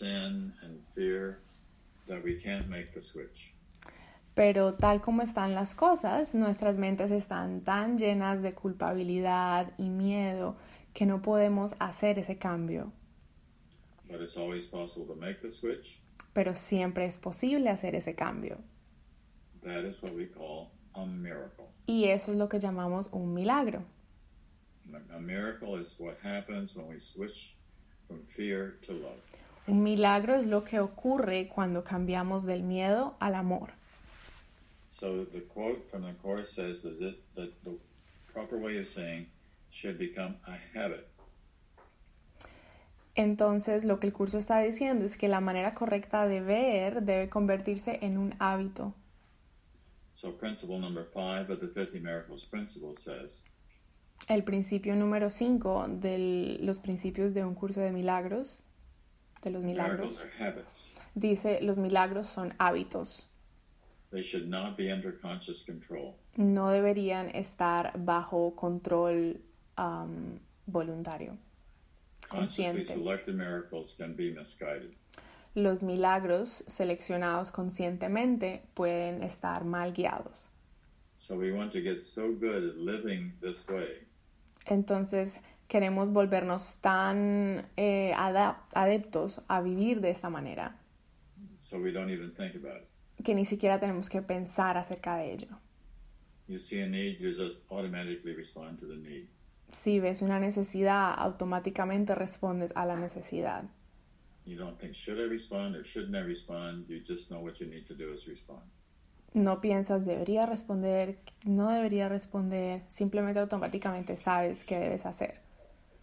sin and fear that we can't make the switch. Pero tal como están las cosas, nuestras mentes están tan llenas de culpabilidad y miedo que no podemos hacer ese cambio. But it's always possible to make the switch. Pero siempre es posible hacer ese cambio. That is what we call a miracle. Y eso es lo que llamamos un milagro. A miracle is what happens when we switch from fear to love. Un milagro es lo que ocurre cuando cambiamos del miedo al amor. So the quote from the Course says that, it, that the proper way of saying should become a habit. Entonces, lo que el curso está diciendo es que la manera correcta de ver debe convertirse en un hábito. So principle number five of the 50 Miracles principle says, El principio número 5 de los principios de un curso de milagros, de los miracles milagros, are habits. dice los milagros son hábitos. They should not be under conscious control. No deberían estar bajo control um, voluntario, consciente. Los milagros seleccionados conscientemente pueden estar mal guiados. So we want to get so good at living this way Entonces queremos volvernos tan eh, adeptos a vivir de esta manera so we don't even think about it. que ni siquiera tenemos que pensar acerca de ello. You see a need, you just automatically respond to the need. Si ves una necesidad, automáticamente respondes a la necesidad. You don't think, should I respond or shouldn't I respond? You just know what you need to do is respond. No piensas debería responder, no debería responder, simplemente automáticamente sabes qué debes hacer.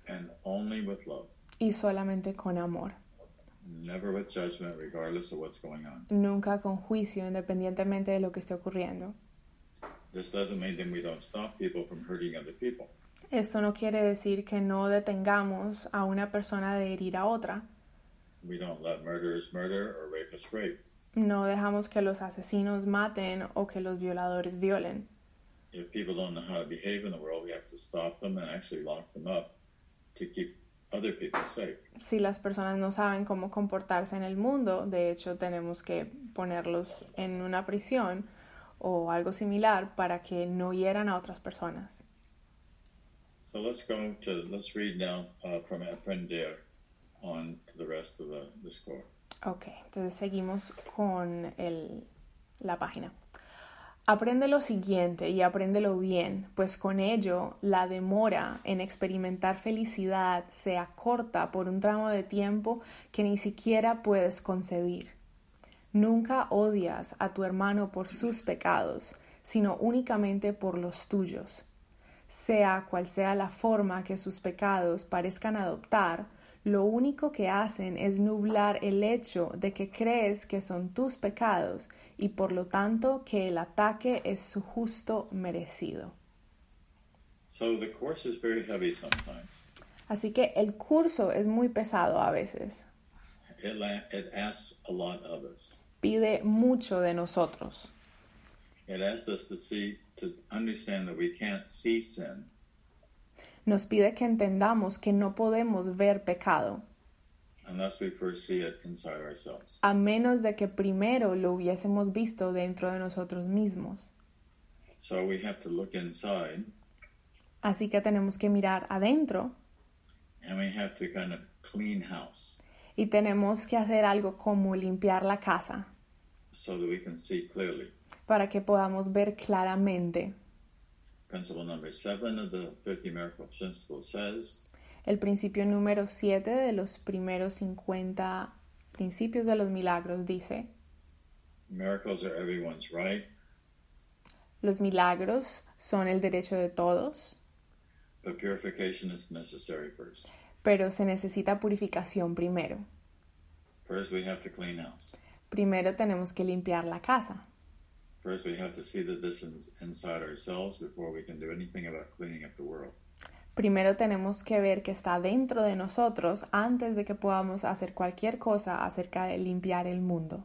And only with love, Y solamente con amor, never with judgment, regardless of what's going on. nunca con juicio, independientemente de lo que esté ocurriendo. This doesn't mean that we don't stop people from hurting other people. Esto no quiere decir que no detengamos a una persona de herir a otra. We don't let murderers murder or rapists rape. No dejamos que los asesinos maten o que los violadores violen. If people don't know how to behave in the world, we have to stop them and actually lock them up to keep other people safe. Si las personas no saben cómo comportarse en el mundo, de hecho tenemos que ponerlos en una prisión o algo similar para que no hieran a otras personas. So let's go to, let's read now uh, from on to the rest of the, the score. Ok, entonces seguimos con el- la página. Aprende lo siguiente y apréndelo bien, pues con ello la demora en experimentar felicidad se acorta por un tramo de tiempo que ni siquiera puedes concebir. Nunca odias a tu hermano por sus pecados, sino únicamente por los tuyos. Sea cual sea la forma que sus pecados parezcan adoptar, lo único que hacen es nublar el hecho de que crees que son tus pecados y por lo tanto que el ataque es su justo merecido. So the course is very heavy sometimes. Así que el curso es muy pesado a veces. It, it asks a lot of us. Pide mucho de nosotros. It asks us to see, to understand that we can't see sin Nos pide que entendamos que no podemos ver pecado a menos de que primero lo hubiésemos visto dentro de nosotros mismos. So we have to look inside Así que tenemos que mirar adentro and we have to kind of clean house y tenemos que hacer algo como limpiar la casa so that we can see clearly. para que podamos ver claramente. Principle number seven of the 50 Miracle Principles says, El principio número 7 de los primeros 50 principios de los milagros dice, miracles are everyone's right, los milagros son el derecho de todos, but purification is necessary first. pero se necesita purificación primero. First, we have to clean house. Primero tenemos que limpiar la casa. First, we have to see that this is inside ourselves before we can do anything about cleaning up the world. Primero tenemos que ver que está dentro de nosotros antes de que podamos hacer cualquier cosa acerca de limpiar el mundo.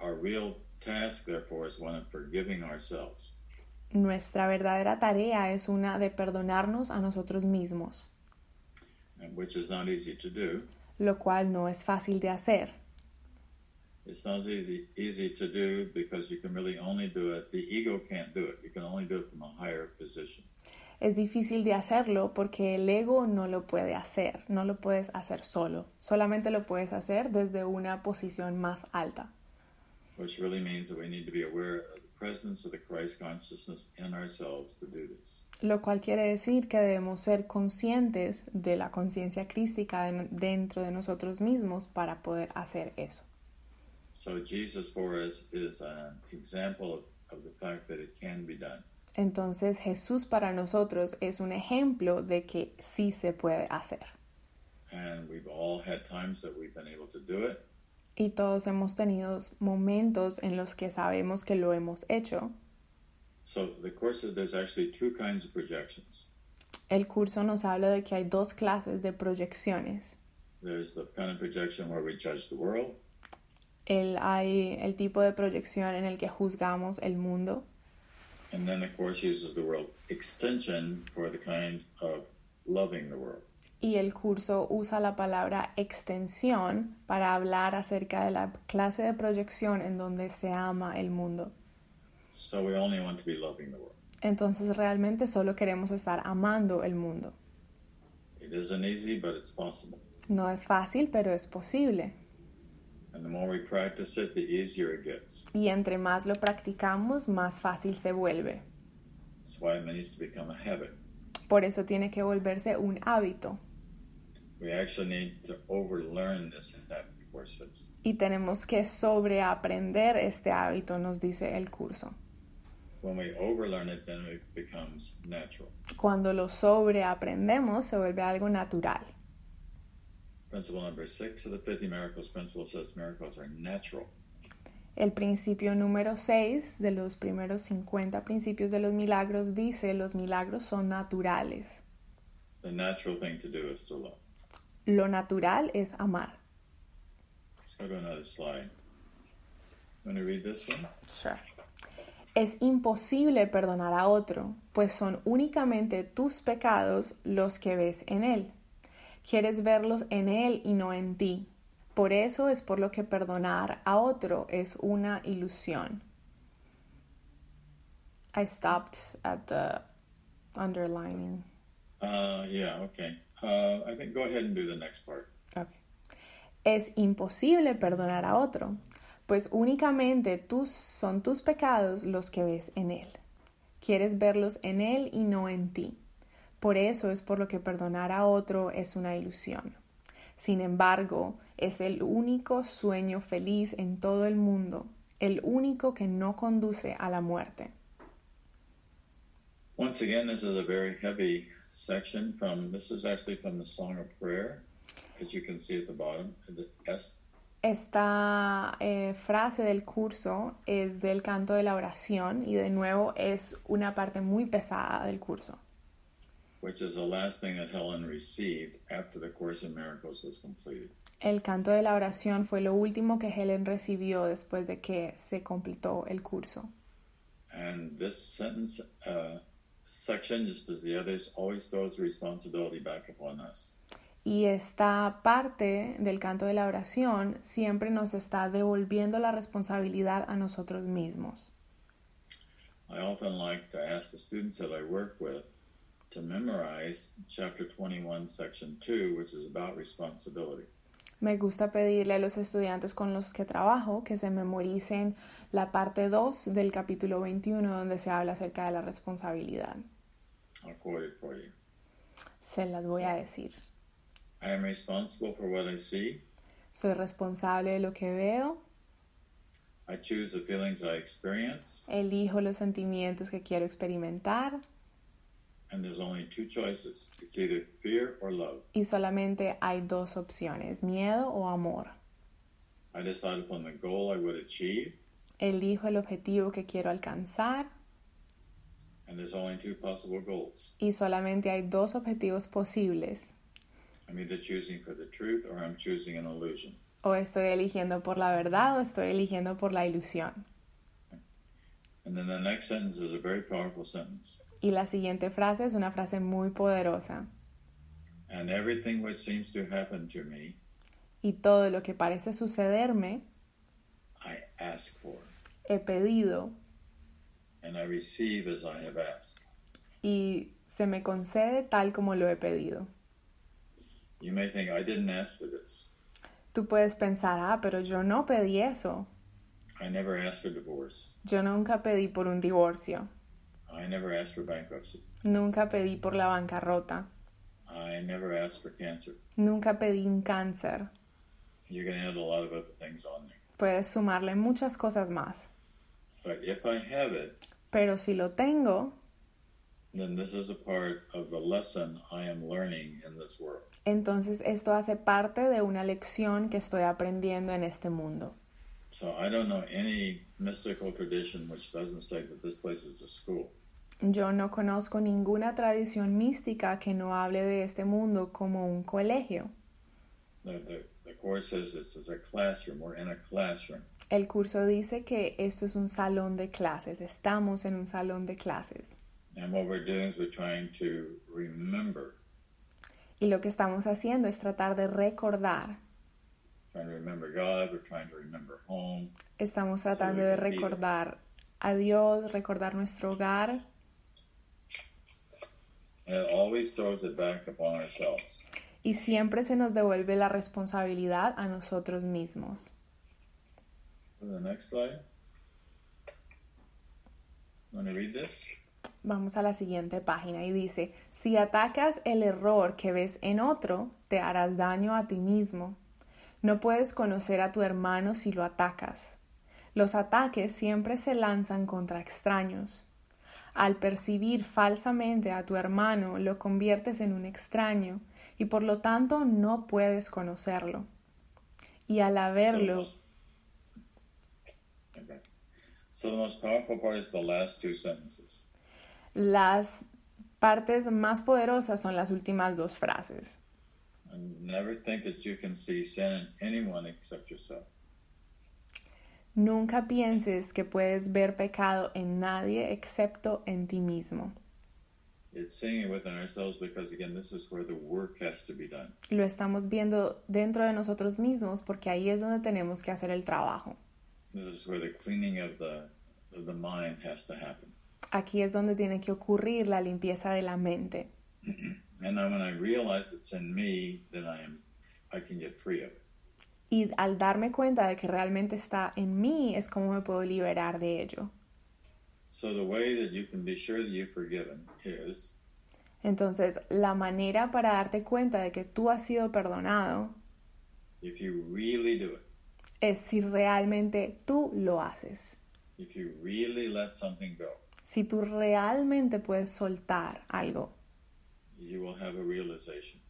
Our real task, therefore, is one of forgiving ourselves. Nuestra verdadera tarea es una de perdonarnos a nosotros mismos, and which is not easy to do. lo cual no es fácil de hacer. It's not easy easy to do because you can really only do it. The ego can't do it. You can only do it from a higher position. Es difícil de hacerlo porque el ego no lo puede hacer, no lo puedes hacer solo, solamente lo puedes hacer desde una posición más alta, Which really means that we need to be aware of the presence of the Christ consciousness in ourselves to do this. lo cual quiere decir que debemos ser conscientes de la conciencia crística de- dentro de nosotros mismos para poder hacer eso. Entonces Jesús para nosotros es un ejemplo de que sí se puede hacer. And we've all had times that we've been able to do it. Y todos hemos tenido momentos en los que sabemos que lo hemos hecho. So the course is there's actually two kinds of projections. El curso nos habla de que hay dos clases de proyecciones. There's the kind of projection where we judge the world, El, hay el tipo de proyección en el que juzgamos el mundo and then the course uses the word extension for the kind of loving the world. y el curso usa la palabra extensión para hablar acerca de la clase de proyección en donde se ama el mundo. So we only want to be loving the world. Entonces realmente solo queremos estar amando el mundo. It isn't easy, but it's possible. No es fácil, pero es posible. Y entre más lo practicamos, más fácil se vuelve. That's why it needs to become a habit. Por eso tiene que volverse un hábito. We actually need to overlearn this habit, the course says. Y tenemos que sobreaprender este hábito, nos dice el curso. When we overlearn it, then it becomes natural. Cuando lo sobreaprendemos, se vuelve algo natural. Principle number six of the 50 miracles principle says miracles are natural. El principio número 6 de los primeros 50 principios de los milagros dice los milagros son naturales. The natural thing to do is to love. Lo natural es amar. Let's go to another slide. Want to read this one? Es imposible perdonar a otro, pues son únicamente tus pecados los que ves en él. Quieres verlos en él y no en ti. Por eso es por lo que perdonar a otro es una ilusión. I stopped at the underlining. Uh, yeah, okay. Uh, I think go ahead and do the next part. Ok. Es imposible perdonar a otro, pues únicamente tus, son tus pecados los que ves en él. Quieres verlos en él y no en ti. Por eso es por lo que perdonar a otro es una ilusión. Sin embargo, es el único sueño feliz en todo el mundo, el único que no conduce a la muerte. Once again, this is a very heavy section from, this is actually from the Song of Prayer, as you can see at the bottom, the S. Esta eh, frase del curso es del canto de la oración y de nuevo es una parte muy pesada del curso. Which is the last thing that Helen received after the Course in Miracles was completed. El canto de la oración fue lo último que Helen recibió después de que se completó el curso. And this sentence, uh, section, just as the others, always throws the responsibility back upon us. Y esta parte del canto de la oración siempre nos está devolviendo la responsabilidad a nosotros mismos. I often like to ask the students that I work with to memorize chapter 21, section 2, which is about responsibility. Me gusta pedirle a los estudiantes con los que trabajo que se memoricen la parte 2 del capítulo 21 donde se habla acerca de la responsabilidad. I'll quote it for you. Se las voy a decir. I am responsible for what I see. Soy responsable de lo que veo, I choose the feelings I experience, elijo los sentimientos que quiero experimentar y solamente hay dos opciones, miedo o amor. I decide upon the goal I would achieve, Elijo el objetivo que quiero alcanzar and there's only two possible goals. y solamente hay dos objetivos posibles. I'm either choosing for the truth or I'm choosing an illusion. O estoy eligiendo por la verdad o estoy eligiendo por la ilusión. And then the next sentence is a very powerful sentence. Y la siguiente frase es una frase muy poderosa. And everything which seems to happen to me, Y todo lo que parece sucederme, I ask for, he pedido and I receive as I have asked. y se me concede tal como lo he pedido. You may think, I didn't ask for this. Tú puedes pensar, ah, pero yo no pedí eso. I never asked for divorce. Yo nunca pedí por un divorcio. I never asked for bankruptcy. Nunca pedí por la bancarrota. I never asked for cancer. Nunca pedí un cáncer. You can add a lot of other things on there. Puedes sumarle muchas cosas más. But if I have it, Pero si lo tengo, then this is a part of the lesson I am learning in this world. entonces esto hace parte de una lección que estoy aprendiendo en este mundo. So I don't know any mystical tradition which doesn't say that this place is a school. Yo no conozco ninguna tradición mística que no hable de este mundo como un colegio. El curso dice que esto es un salón de clases, estamos en un salón de clases. And what we're doing is we're trying to remember, Y lo que estamos haciendo es tratar de recordar. trying to remember God, we're trying to remember home. Estamos tratando de recordar a Dios, recordar nuestro hogar And it always throws it back upon ourselves. Y siempre se nos devuelve la responsabilidad a nosotros mismos. Go to the next slide. Want to read this? Vamos a la siguiente página y dice, si atacas el error que ves en otro, te harás daño a ti mismo. No puedes conocer a tu hermano si lo atacas. Los ataques siempre se lanzan contra extraños. Al percibir falsamente a tu hermano, lo conviertes en un extraño y por lo tanto no puedes conocerlo. Y al So the haberlo, most- Okay. So the most powerful part is the last two sentences. las partes más poderosas son las últimas dos frases. Never think that you can see sin in anyone except yourself. Nunca pienses que puedes ver pecado en nadie excepto en ti mismo. It's seeing it within ourselves because, again, this is where the work has to be done. Lo estamos viendo dentro de nosotros mismos porque ahí es donde tenemos que hacer el trabajo. This is where the cleaning of the, of the mind has to happen. Aquí es donde tiene que ocurrir la limpieza de la mente. And when I realize it's in me, then I am, I can get free of it. Y al darme cuenta de que realmente está en mí es como me puedo liberar de ello. So the way that you can be sure that you've forgiven is Entonces, la manera para darte cuenta de que tú has sido perdonado if you really do it, es si realmente tú lo haces. if you really let something go, Si tú realmente puedes soltar algo, you will have a realization.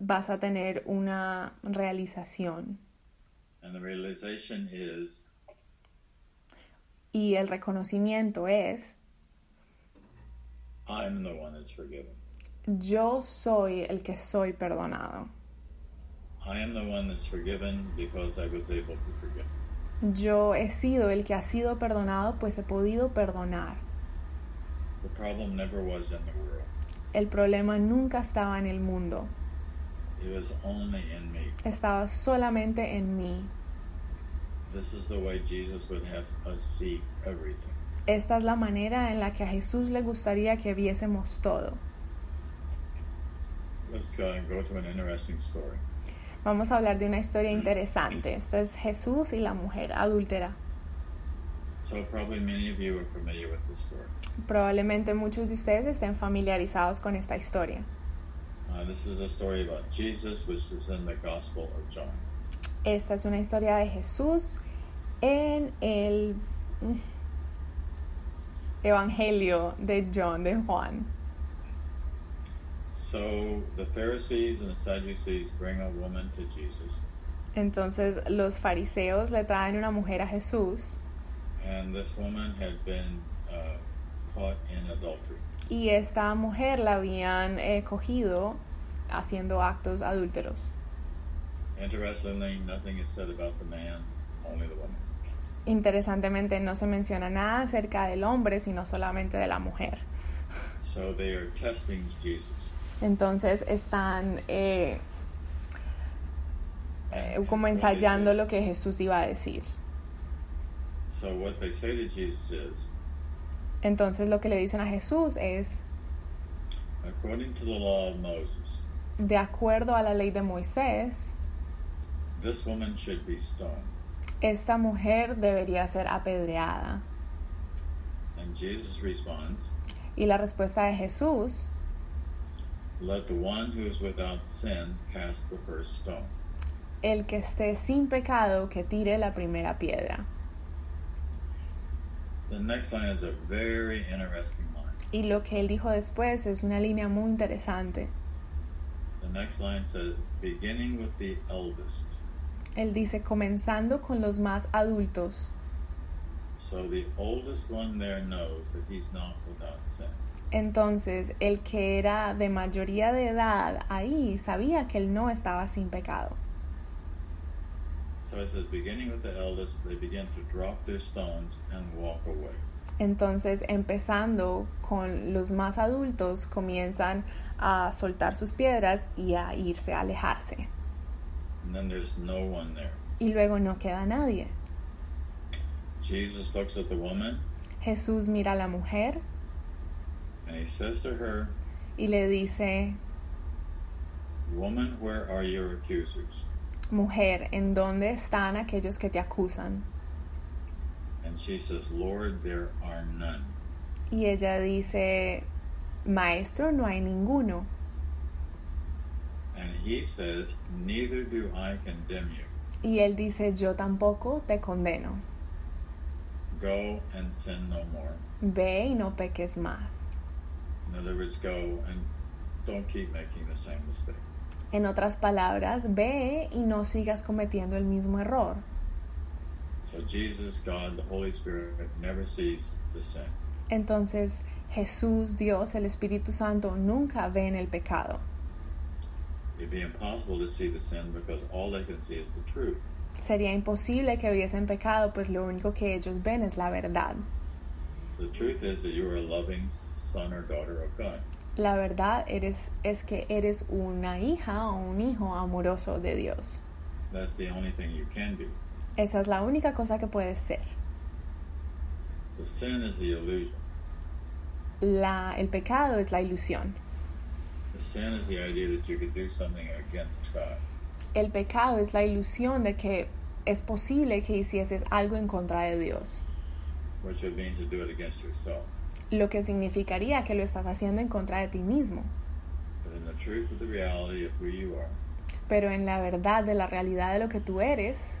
vas a tener una realización. And the realization is Y el reconocimiento es, I'm the one that's forgiven. yo soy el que soy perdonado. I am the one that's forgiven because I was able to forgive. Yo he sido el que ha sido perdonado, pues he podido perdonar. The problem never was in the world. El problema nunca estaba en el mundo, It was only in me. estaba solamente en mí. This is the way Jesus would have us see everything. Esta es la manera en la que a Jesús le gustaría que viésemos todo. Let's uh, go to an interesting story. Vamos a hablar de una historia interesante. Esta es Jesús y la mujer adúltera. So probably many of you are familiar with this story. Probablemente muchos de ustedes estén familiarizados con esta historia. Uh, this is a story about Jesus, which is in the Gospel of John. Esta es una historia de Jesús en el mm, Evangelio de John, de Juan. So the Pharisees and the Sadducees bring a woman to Jesus, Entonces los fariseos le traen una mujer a Jesús and this woman had been uh, caught in adultery. Y esta mujer la habían eh, cogido haciendo actos adúlteros. Interestingly, nothing is said about the man, only the woman. Interesantemente no se menciona nada acerca del hombre, sino solamente de la mujer. So they are testing Jesus. Entonces están eh, eh, como ensayando say- lo que Jesús iba a decir. So what they say to Jesus is, Entonces lo que le dicen a Jesús es, according to the law of Moses, de acuerdo a la ley de Moisés, this woman should be stoned. esta mujer debería ser apedreada. And Jesus responds, Y la respuesta de Jesús, Let the one who is without sin cast the first stone. el que esté sin pecado, que tire la primera piedra. The next line is a very interesting line. Y lo que él dijo después es una línea muy interesante. The next line says, beginning with the eldest. Él dice, comenzando con los más adultos. So the oldest one there knows that he's not without sin. Entonces, el que era de mayoría de edad ahí sabía que él no estaba sin pecado. Entonces, empezando con los más adultos, comienzan a soltar sus piedras y a irse, a alejarse. And then there's no one there. Y luego no queda nadie. Jesus looks at the woman Jesús mira a la mujer and he says to her, y le dice, Woman, where are your accusers? Mujer, ¿en dónde están aquellos que te acusan? And she says, Lord, there are none. Y ella dice, maestro, no hay ninguno. And he says, Neither do I condemn you. Y él dice, yo tampoco te condeno. Go and sin no more. Ve y no peques más. In other words, go and don't keep making the same mistake. En otras palabras, ve y no sigas cometiendo el mismo error. So Jesus, God, the Holy Spirit never sees the sin. Entonces Jesús, Dios, el Espíritu Santo nunca ven el pecado. It'd be impossible to see the sin because all they can see is the truth. Sería imposible que viesen pecado, pues lo único que ellos ven es la verdad. La verdad eres, es que eres una hija o un hijo amoroso de Dios. That's the only thing you can be. Esa es la única cosa que puedes ser. The sin is the illusion. La, el pecado es la ilusión. The sin is the idea that you could do something against God. El pecado es la ilusión de que es posible que hicieses algo en contra de Dios, which would mean to do it against yourself. Lo que significaría que lo estás haciendo en contra de ti mismo. Pero en la verdad de la realidad de lo que tú eres,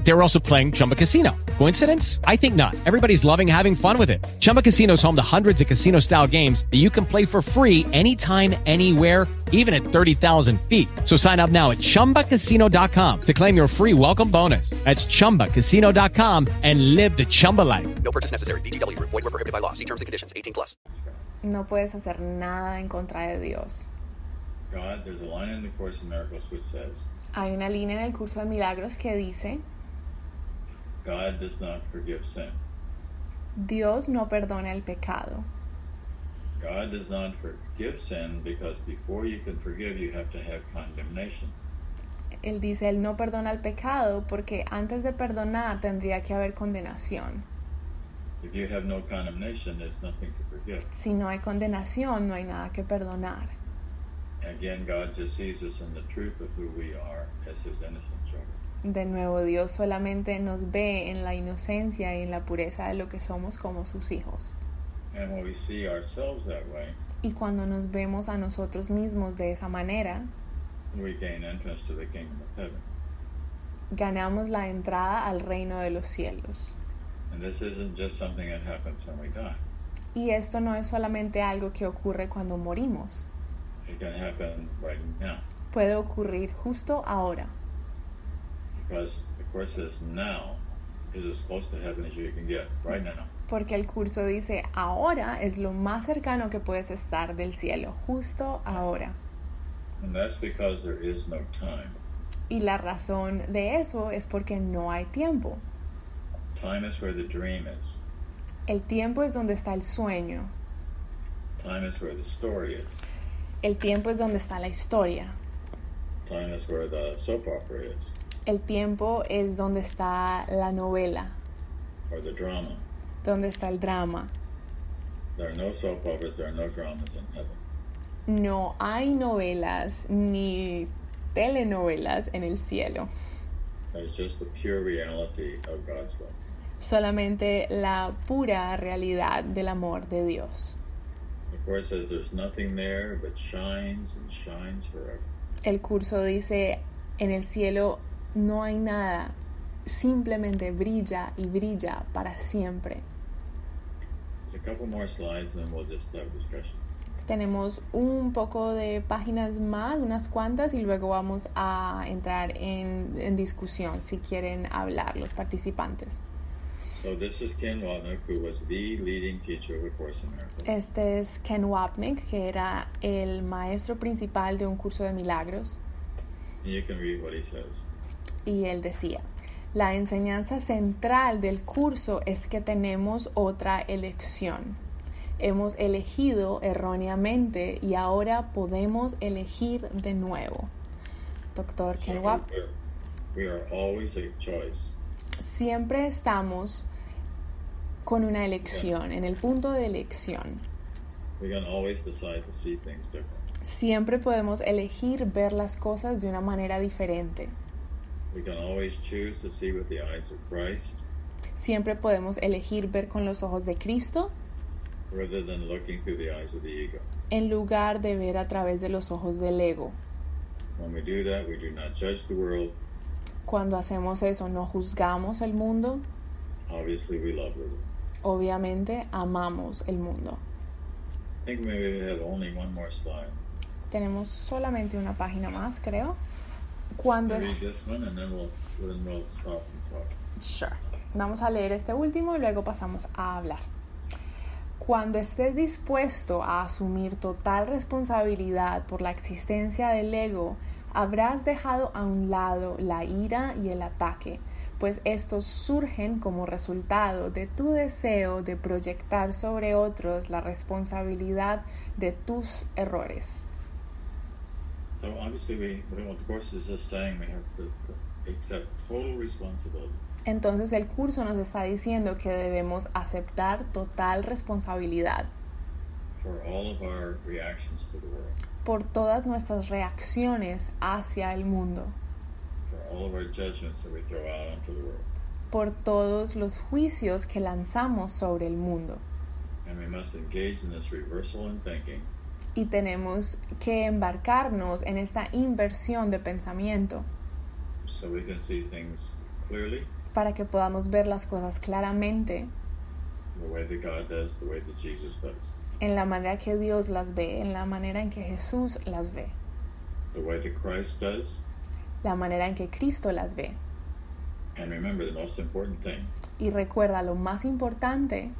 They were also playing Chumba Casino. Coincidence? I think not. Everybody's loving having fun with it. Chumba Casino is home to hundreds of casino style games that you can play for free anytime, anywhere, even at 30,000 feet. So sign up now at chumbacasino.com to claim your free welcome bonus. That's chumbacasino.com and live the Chumba life. No purchase necessary. VGW Group. Void were prohibited by law. See terms and conditions. 18 plus. no puedes hacer nada en contra de Dios. God, there's a line in the Course in Miracles which says, Hay una línea en el curso de milagros que dice, God does not forgive sin. Dios no perdona el pecado. God does not forgive sin because before you can forgive, you have to have condemnation. Él dice, Él no perdona el pecado porque antes de perdonar tendría que haber condenación. If you have no condemnation, there's nothing to forgive. Si no hay condenación, no hay nada que perdonar. Again, God just sees us in the truth of who we are as His innocent children. De nuevo, Dios solamente nos ve en la inocencia y en la pureza de lo que somos como sus hijos. And when we see ourselves that way, Y cuando nos vemos a nosotros mismos de esa manera, we gain entrance to the kingdom of heaven. ganamos la entrada al reino de los cielos. And this isn't just something that happens when we die. Y esto no es solamente algo que ocurre cuando morimos, It can happen right now. puede ocurrir justo ahora, porque el curso dice ahora es lo más cercano que puedes estar del cielo, justo ahora. And that's because there is no time. Y la razón de eso es porque no hay tiempo. Time is where the dream is. El tiempo es donde está el sueño, Time is where the story is. el tiempo es donde está la historia, Time is where the soap opera is, el tiempo es donde está la novela, or the drama. donde está el drama. There are no soap operas, there are no dramas in heaven. No hay novelas ni telenovelas en el cielo, There's just the pure reality of God's love. solamente la pura realidad del amor de Dios. The Course says there's nothing there but shines and shines forever. El curso dice, en el cielo no hay nada, simplemente brilla y brilla para siempre. Slides, we'll. Tenemos un poco de páginas más, unas cuantas, y luego vamos a entrar en, en discusión si quieren hablar los participantes. So this is Ken Watnick, who was the leading teacher of A Course in Miracles. Este es Ken Wapnick, que era el maestro principal de un curso de milagros, And you can read what he says. Y él decía, la enseñanza central del curso es que tenemos otra elección. Hemos elegido erróneamente y ahora podemos elegir de nuevo. Doctor So we are always a choice. siempre estamos con una elección, en el punto de elección. We can always decide to see things different. Siempre podemos elegir ver las cosas de una manera diferente. We can always choose to see with the eyes of Christ Siempre podemos elegir ver con los ojos de Cristo rather than looking through the eyes of the ego. en lugar de ver a través de los ojos del ego. When we do that, we do not judge the world. Cuando hacemos eso no juzgamos el mundo, Obviously, we love the world. obviamente amamos el mundo. I think maybe we have only one more slide. Tenemos solamente una página más, creo. Cuando es... Sure. Vamos a leer este último y luego pasamos a hablar. Cuando estés dispuesto a asumir total responsabilidad por la existencia del ego, habrás dejado a un lado la ira y el ataque, pues estos surgen como resultado de tu deseo de proyectar sobre otros la responsabilidad de tus errores. So obviously, we, the course is just saying we have to, to accept total responsibility. Entonces el curso nos está diciendo que debemos aceptar total responsabilidad for all of our reactions to the world, por todas nuestras reacciones hacia el mundo, for all of our judgments that we throw out onto the world, por todos los juicios que lanzamos sobre el mundo. and we must engage in this reversal in thinking Y tenemos que embarcarnos en esta inversión de pensamiento so we can see things clearly, para que podamos ver las cosas claramente the way that God does, the way that Jesus does, en la manera que Dios las ve, en la manera en que Jesús las ve, the way that Christ does. la manera en que Cristo las ve. And remember the most important thing Y recuerda lo más importante,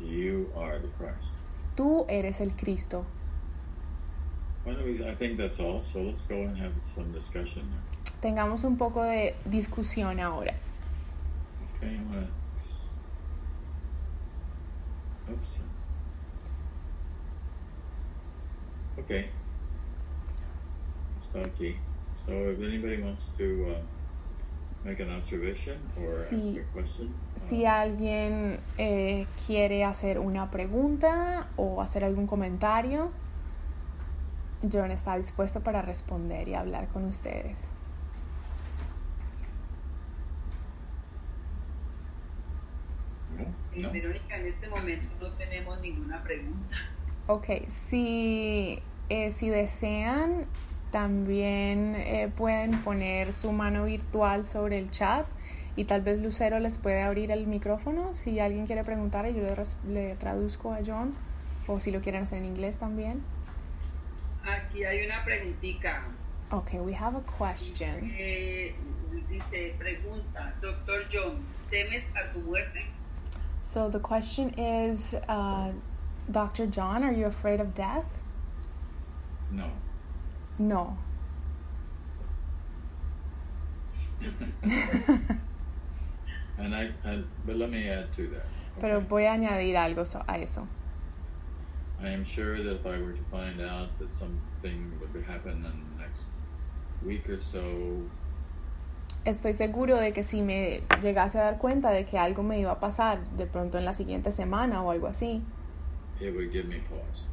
you are the Christ. tú eres el Cristo. Tengamos un poco de discusión ahora. Okay, wanna... Oops. Okay. Start key. So if anybody wants to uh, make an observation or Sí. ask a question? Si alguien eh, quiere hacer una pregunta o hacer algún comentario, John está dispuesto para responder y hablar con ustedes. No? Eh, No? Verónica, en este momento no tenemos ninguna pregunta. Ok, si, eh, si desean, también eh, pueden poner su mano virtual sobre el chat y tal vez Lucero les puede abrir el micrófono si alguien quiere preguntar y yo le, le traduzco a John o si lo quieren hacer en inglés también. Aquí hay una preguntita. Ok, we have a question. Eh, dice, pregunta, doctor John, ¿temes a tu muerte? So the question is, uh, Dr. John, are you afraid of death? No. No. And I, I, but let me add to that. Pero okay? voy a añadir algo so- a eso. I am sure that if I were to find out that something would happen in the next week or so, Estoy seguro de que si me llegase a dar cuenta de que algo me iba a pasar de pronto en la siguiente semana o algo así, it would give me pause.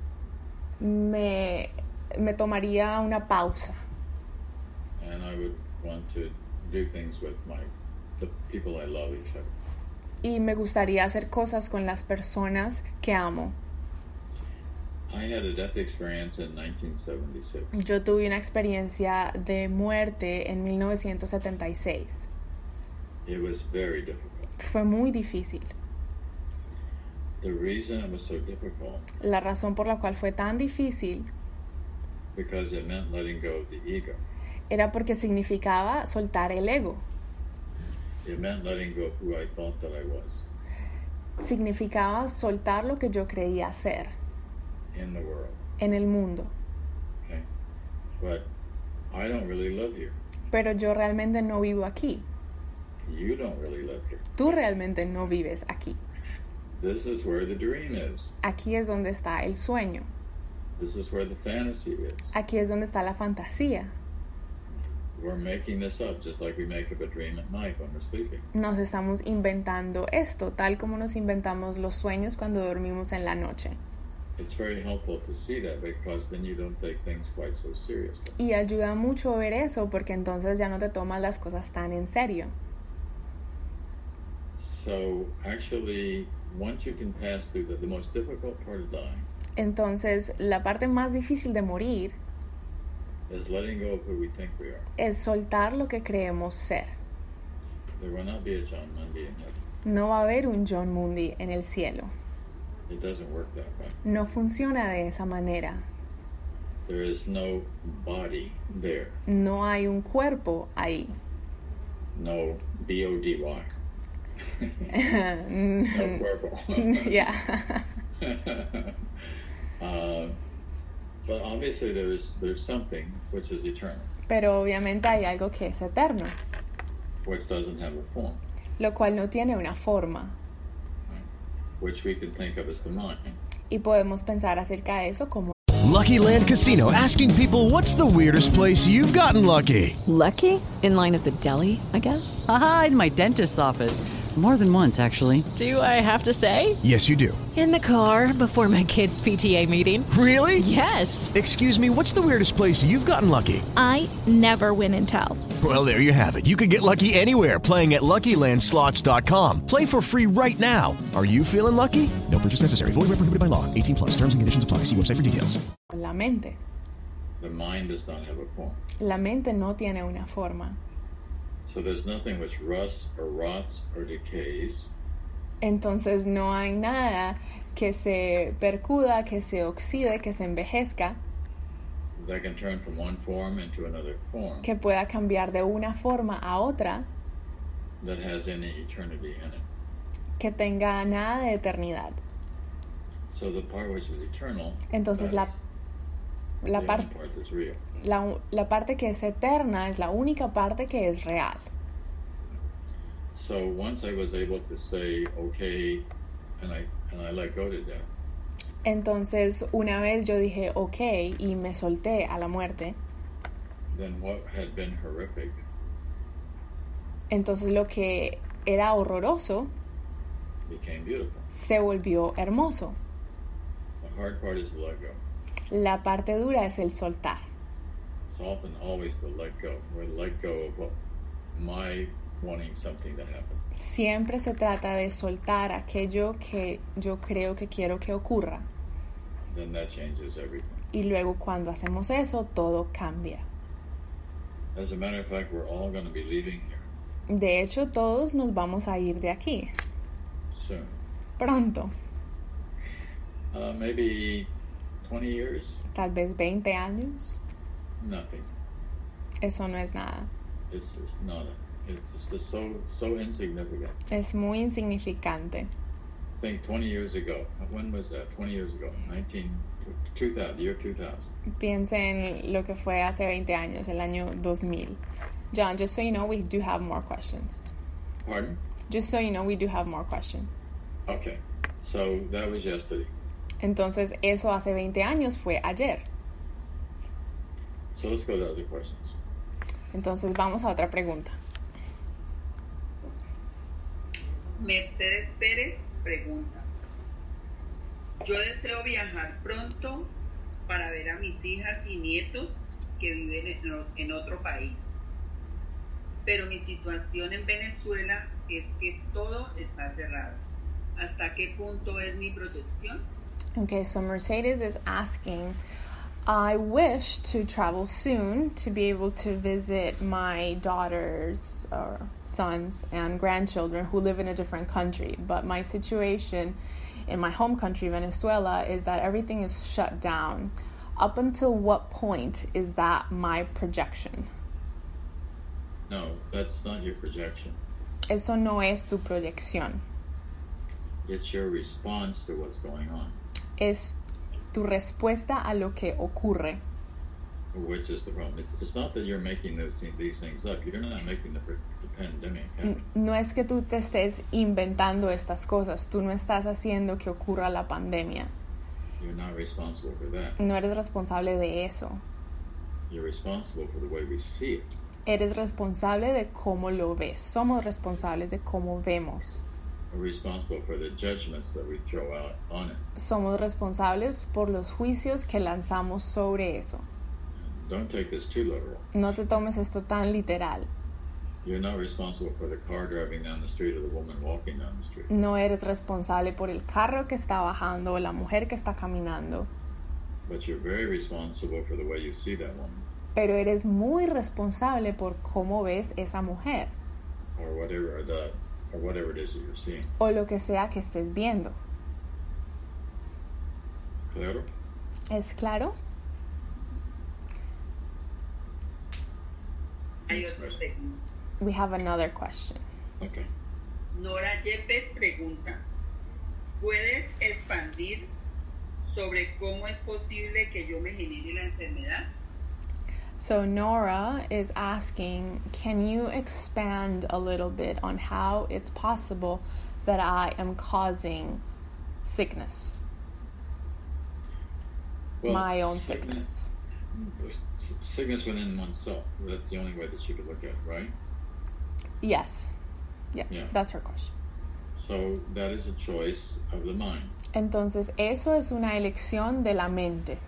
me, me tomaría una pausa And I would want to do things with my, the people I love each other. y me gustaría hacer cosas con las personas que amo. I had a death experience in 1976. Yo tuve una experiencia de muerte en 1976. It was very difficult. Fue muy difícil. The reason it was so difficult La razón por la cual fue tan difícil because it meant letting go of the ego. era porque significaba soltar el ego. It meant letting go of who I thought that I was Significaba soltar lo que yo creía ser in the world. en el mundo. Okay, but I don't really live here. Pero yo realmente no vivo aquí. You don't really live here. Tú realmente no vives aquí. This is where the dream is. Aquí es donde está el sueño. This is where the fantasy is. Aquí es donde está la fantasía. We're making this up just like we make up a dream at night when we're sleeping. Nos estamos inventando esto, tal como nos inventamos los sueños cuando dormimos en la noche. It's very helpful to see that because then you don't take things quite so seriously. Y ayuda mucho ver eso porque entonces ya no te tomas las cosas tan en serio. So actually, once you can pass through the, the most difficult part of dying Entonces, la parte más difícil de morir is letting go of who we think we are. es soltar lo que creemos ser. No va a haber un John Mundy en el cielo. It doesn't work that way. No funciona de esa manera. There is no body there. No hay un cuerpo ahí. No B O D Y. Mm, No cuerpo. yeah. uh, but obviously, there's there's something which is eternal, Pero obviamente hay algo que es eterno, which doesn't have a form, lo cual no tiene una forma. Which we can think of as the mind. Y podemos pensar acerca de eso como Lucky Land Casino asking people what's the weirdest place you've gotten lucky? Lucky? In line at the deli, I guess? Aha, in my dentist's office. More than once, actually. Do I have to say? Yes, you do. In the car before my kids' PTA meeting. Really? Yes. Excuse me, what's the weirdest place you've gotten lucky? I never win and tell. Well, there you have it. You can get lucky anywhere playing at LuckyLandSlots.com. Play for free right now. Are you feeling lucky? No purchase necessary. Void where prohibited by law. 18 plus. Terms and conditions apply. See website for details. la mente. The mind does not have a form, La mente no tiene una forma. so there's nothing which rusts or rots or decays Entonces no hay nada que se percuda, que se oxide, que se envejezca, that can turn from one form into another form que pueda cambiar de una forma a otra, that has any eternity in it. que tenga nada de eternidad. So the part which is eternal, Entonces la, la, the par- only part that's real. la, la parte que es eterna es la única parte que es real. So once I was able to say okay, and I and I let go to death, Entonces una vez yo dije ok y me solté a la muerte, then what had been horrific Entonces lo que era horroroso became beautiful. se volvió hermoso. The hard part is let go. La parte dura es el soltar. It's often always the let go, or let go of what my wanting something to happen. Siempre se trata de soltar aquello que yo creo que quiero que ocurra. Then that changes everything. Y luego cuando hacemos eso, todo cambia. As a matter of fact, we're all going to be leaving here De hecho, todos nos vamos a ir de aquí soon. pronto, Uh, maybe 20 years, tal vez 20 años. nothing. Eso no es nada. It's. It's just so so insignificant. Es muy insignificante. Think 20 years ago. When was that? 20 years ago. 19 2000, year 2000. Piense en lo que fue hace 20 años, el año 2000. John, just so you know, we do have more questions. Pardon? Just so you know, we do have more questions. Okay. So that was yesterday. Entonces, eso hace 20 años fue ayer. So let's go to other questions. Entonces, vamos a otra pregunta. Mercedes Pérez pregunta, yo deseo viajar pronto para ver a mis hijas y nietos que viven en, otro país. Pero mi situación en Venezuela es que todo está cerrado. ¿Hasta qué punto es mi protección? Okay, so Mercedes is asking I wish to travel soon to be able to visit my daughters or sons and grandchildren who live in a different country. But my situation in my home country, Venezuela, is that everything is shut down. Up until what point is that my projection? No, that's not your projection. Eso no es tu proyección. It's your response to what's going on, Es tu respuesta a lo que ocurre. which is the problem. It's, it's not that you're making those these things up. You're not making the, pandemic happen. No es que tú te estés inventando estas cosas, tú no estás haciendo que ocurra la pandemia, You're not responsible for that. no eres responsable de eso, You're responsible for the way we see it. eres responsable de cómo lo ves, somos responsables de cómo vemos, somos responsables por los juicios que lanzamos sobre eso. Don't take this too literal. No te tomes esto tan literal, You're not responsible for the car driving down the street or the woman walking down the street. no eres responsable por el carro que está bajando o la mujer que está caminando, But you're very responsible for the way you see that woman pero eres muy responsable por cómo ves esa mujer or whatever or the or whatever it is that you're seeing. o lo que sea que estés viendo. Claro? ¿Es claro? Hay otra pregunta. We have another question. Okay. Nora Yepes pregunta, ¿puedes expandir sobre cómo es posible que yo me genere la enfermedad? So Nora is asking, can you expand a little bit on how it's possible that I am causing sickness, Well, my own sickness? s- Sickness within oneself. That's the only way that you could look at it, right? Yes. Yeah, Yeah. that's her question. So that is a choice of the mind. Entonces, eso es una elección de la mente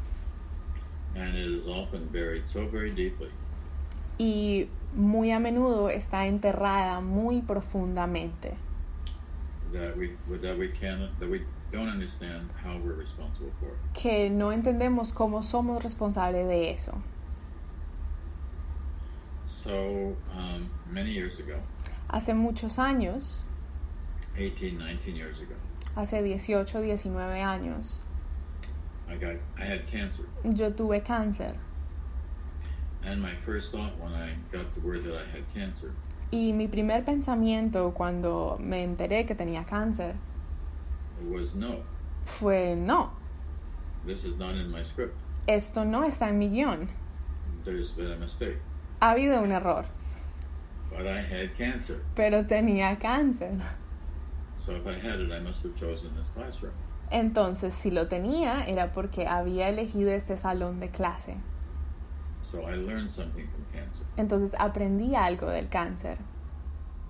y muy a menudo está enterrada muy profundamente. That we that we can that we don't understand how we're responsible for it. que no entendemos cómo somos responsables de eso. So um, many years ago, Hace muchos años, 18, 19 years ago, hace 18, 19 años, I got I had cancer, yo tuve cáncer and my first thought when I got the word that I had cancer y mi primer pensamiento cuando me enteré que tenía cáncer was no, fue no, this is not in my script. esto no está en mi guion, There's been a mistake. ha habido un error, But I had cancer, pero tenía cáncer. so if I had it, I must have chosen this classroom. Entonces, si lo tenía era porque había elegido este salón de clase. So I learned something from cancer. Entonces aprendí algo del cáncer.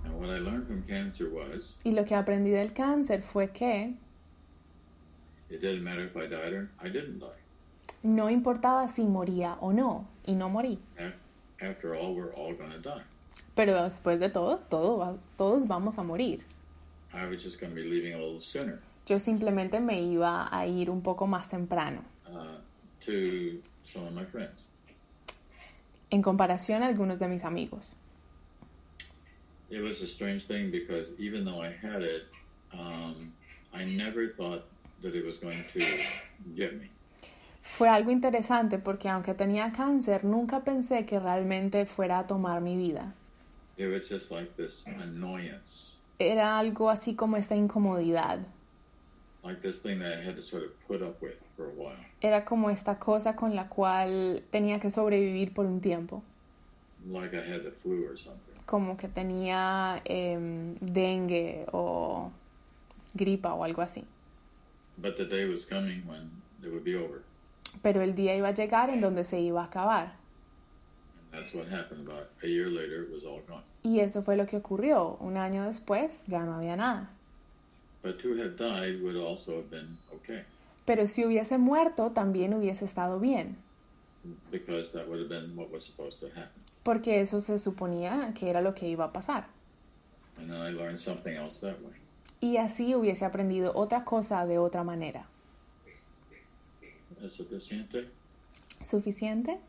And what I learned from cancer was Y lo que aprendí del cáncer fue que it didn't matter if I died or I didn't die. no importaba si moría o no, y no morí. Af- After all, we're all to die. Pero después de todo, todo va- todos vamos a morir. I was just to be leaving a little sooner Yo simplemente me iba a ir un poco más temprano, uh, to some of my friends. en comparación a algunos de mis amigos. It was a strange thing because even though I had it, um, I never thought that it was going to get me. Fue algo interesante porque aunque tenía cáncer, nunca pensé que realmente fuera a tomar mi vida. It was just like this annoyance, Era algo así como esta incomodidad. Era como esta cosa con la cual tenía que sobrevivir por un tiempo. Like I had the flu or something. Como que tenía em, dengue o gripa o algo así. But the day was coming when it would be over. Pero el día iba a llegar en donde se iba a acabar. And that's what happened. About a year later, it was all gone. Y eso fue lo que ocurrió. Un año después ya no había nada. Pero si hubiese muerto, también hubiese estado bien. because that would have been what was supposed to happen. Porque eso se suponía que era lo que iba a pasar. And then I learned something else that way. Y así hubiese aprendido otra cosa de otra manera. ¿Es suficiente? ¿Suficiente?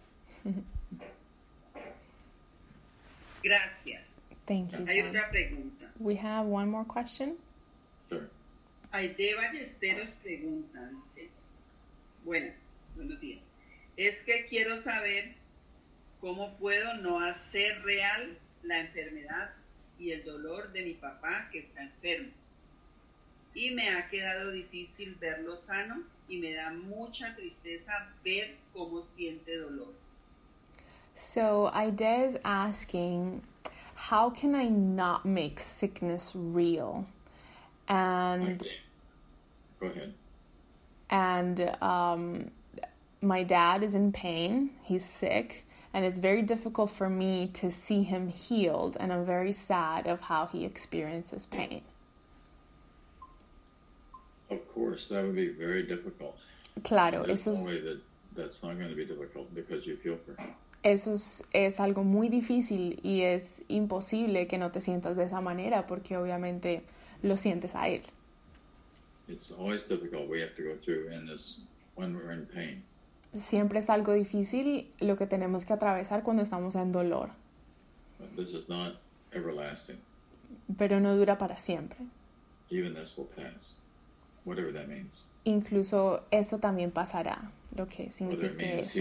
Gracias. Thank you. Hay otra pregunta. We have one more question. Aide Ballesteros pregunta, dice, buenas, buenos días. Es que quiero saber cómo puedo no hacer real la enfermedad y el dolor de mi papá que está enfermo. Y me ha quedado difícil verlo sano y me da mucha tristeza ver cómo siente dolor. So Ida is asking, how can I not make sickness real? And Go ahead. and um, my dad is in pain. He's sick, and it's very difficult for me to see him healed. And I'm very sad of how he experiences pain. Of course, that would be very difficult. Claro, There's eso es, that that's not going to be difficult because you feel for him. eso es, es algo muy difícil y es imposible que no te sientas de esa manera porque obviamente lo sientes a él. It's always difficult we have to go through in this when we're in pain. Siempre es algo difícil lo que tenemos que atravesar cuando estamos en dolor, But this is not everlasting. pero no dura para siempre. Even this will pass, whatever that means. Incluso esto también pasará, lo que means eso.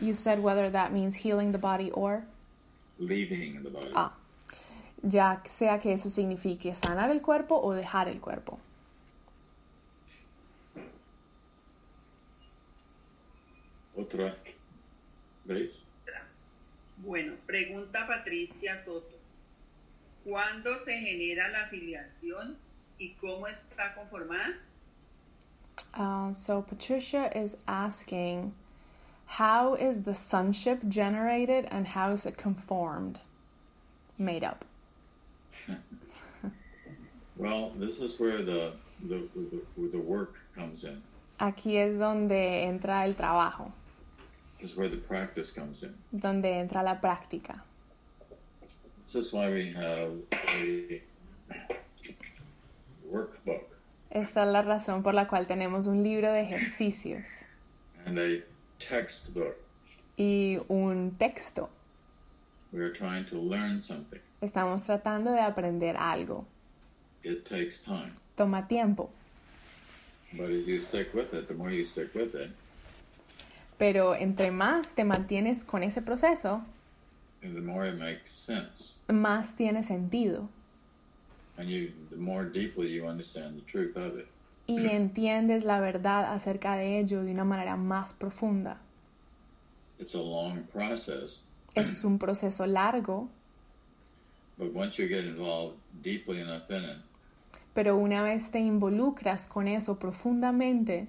You said whether that means healing the body or Leaving the body. ah, ya sea que eso signifique sanar el cuerpo o dejar el cuerpo. Otra vez. Bueno, pregunta Patricia Soto. ¿Cuándo se genera la afiliación y cómo está conformada? Uh, so Patricia is asking, how is the sonship generated and how is it conformed, made up? Well, this is where the the, the, the work comes in. Aquí es donde entra el trabajo, This is where the practice comes in. donde entra la práctica. This is why we have a workbook Esta es la razón por la cual tenemos un libro de ejercicios and a textbook. y un texto. We are trying to learn something. Estamos tratando de aprender algo. It takes time. Toma tiempo, But if you stick with it, the more you stick with it, pero entre más te mantienes con ese proceso, the more it makes sense. más tiene sentido And you the more deeply you understand the truth of it. Y entiendes la verdad acerca de ello de una manera más profunda. It's a long process. Es un proceso largo, But once you get involved deeply enough in it, pero una vez te involucras con eso profundamente,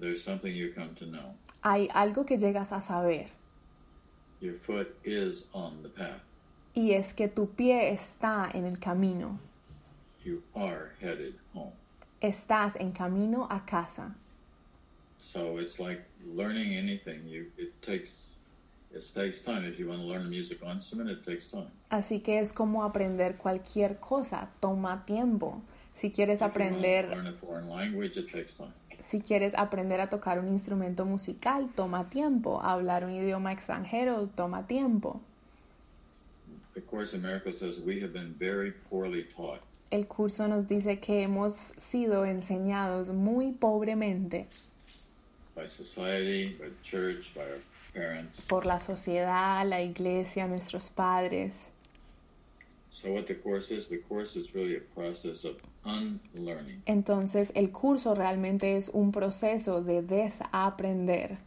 there's something you come to know. hay algo que llegas a saber Your foot is on the path. y es que tu pie está en el camino, You are headed home. Estás en camino a casa. So it's like learning anything. You it takes it takes time. If you want to learn a musical instrument, it takes time. Así que es como aprender cualquier cosa, toma tiempo. Si quieres If you aprender, want to learn a foreign language, it takes time. si quieres aprender a tocar un instrumento musical, toma tiempo. Hablar un idioma extranjero, toma tiempo. The Course in Miracles says we have been very poorly taught. El curso nos dice que hemos sido enseñados muy pobremente by society, by church, by our parents. por la sociedad, la iglesia, nuestros padres. So what the course is, the course is really a process of unlearning. Entonces el curso realmente es un proceso de desaprender.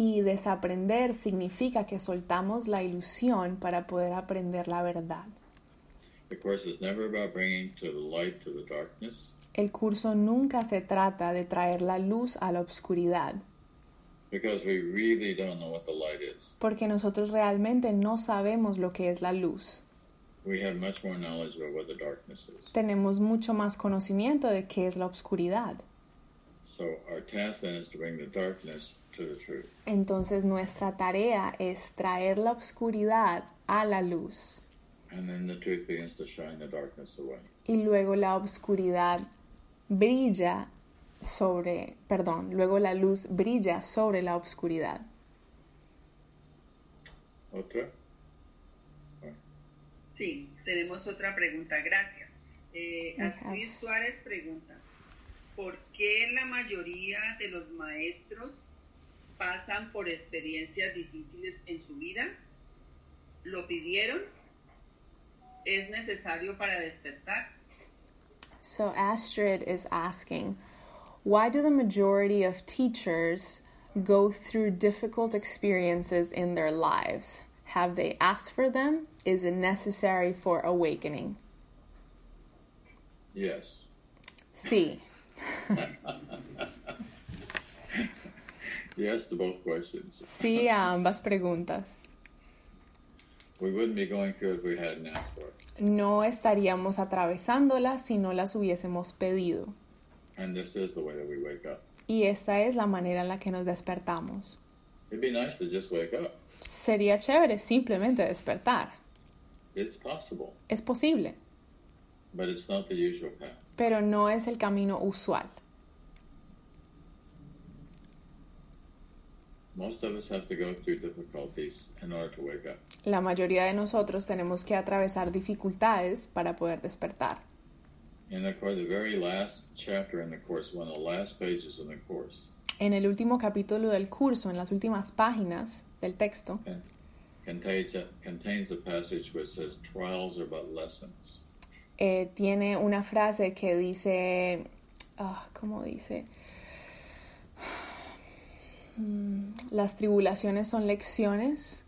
Y desaprender significa que soltamos la ilusión para poder aprender la verdad. El curso nunca se trata de traer la luz a la oscuridad, because we really don't know what the light is. porque nosotros realmente no sabemos lo que es la luz. We have much more knowledge about what the darkness is. Tenemos mucho más conocimiento de qué es la oscuridad. So our task then is to bring the darkness Entonces nuestra tarea es traer la oscuridad a la luz And then the truth begins to shine the darkness away. y luego la oscuridad brilla sobre, perdón, luego la luz brilla sobre la oscuridad. Otra? Sí, tenemos otra pregunta, gracias. Eh, Astrid Suárez pregunta, ¿por qué la mayoría de los maestros pasan por experiencias difíciles en su vida? ¿Lo pidieron? ¿Es necesario para despertar? So Astrid is asking, why do the majority of teachers go through difficult experiences in their lives? Have they asked for them? Is it necessary for awakening? Yes. Sí. Both questions. Sí a ambas preguntas. We wouldn't be going through if we hadn't asked for it. No estaríamos atravesándolas si no las hubiésemos pedido. And this is the way that we wake up. Y esta es la manera en la que nos despertamos. It'd be nice to just wake up. Sería chévere simplemente despertar. It's possible, Es posible, but it's not the usual path. pero no es el camino usual. Most of us have to go through difficulties in order to wake up. La mayoría de nosotros tenemos que atravesar dificultades para poder despertar. In the course, the very last chapter in the course, one of the last pages in the course, En el último capítulo del curso, en las últimas páginas del texto, contains a, contains a passage which says, "Trials are but lessons." tiene una frase que dice, ah, ¿cómo dice? Mm, Las tribulaciones son lecciones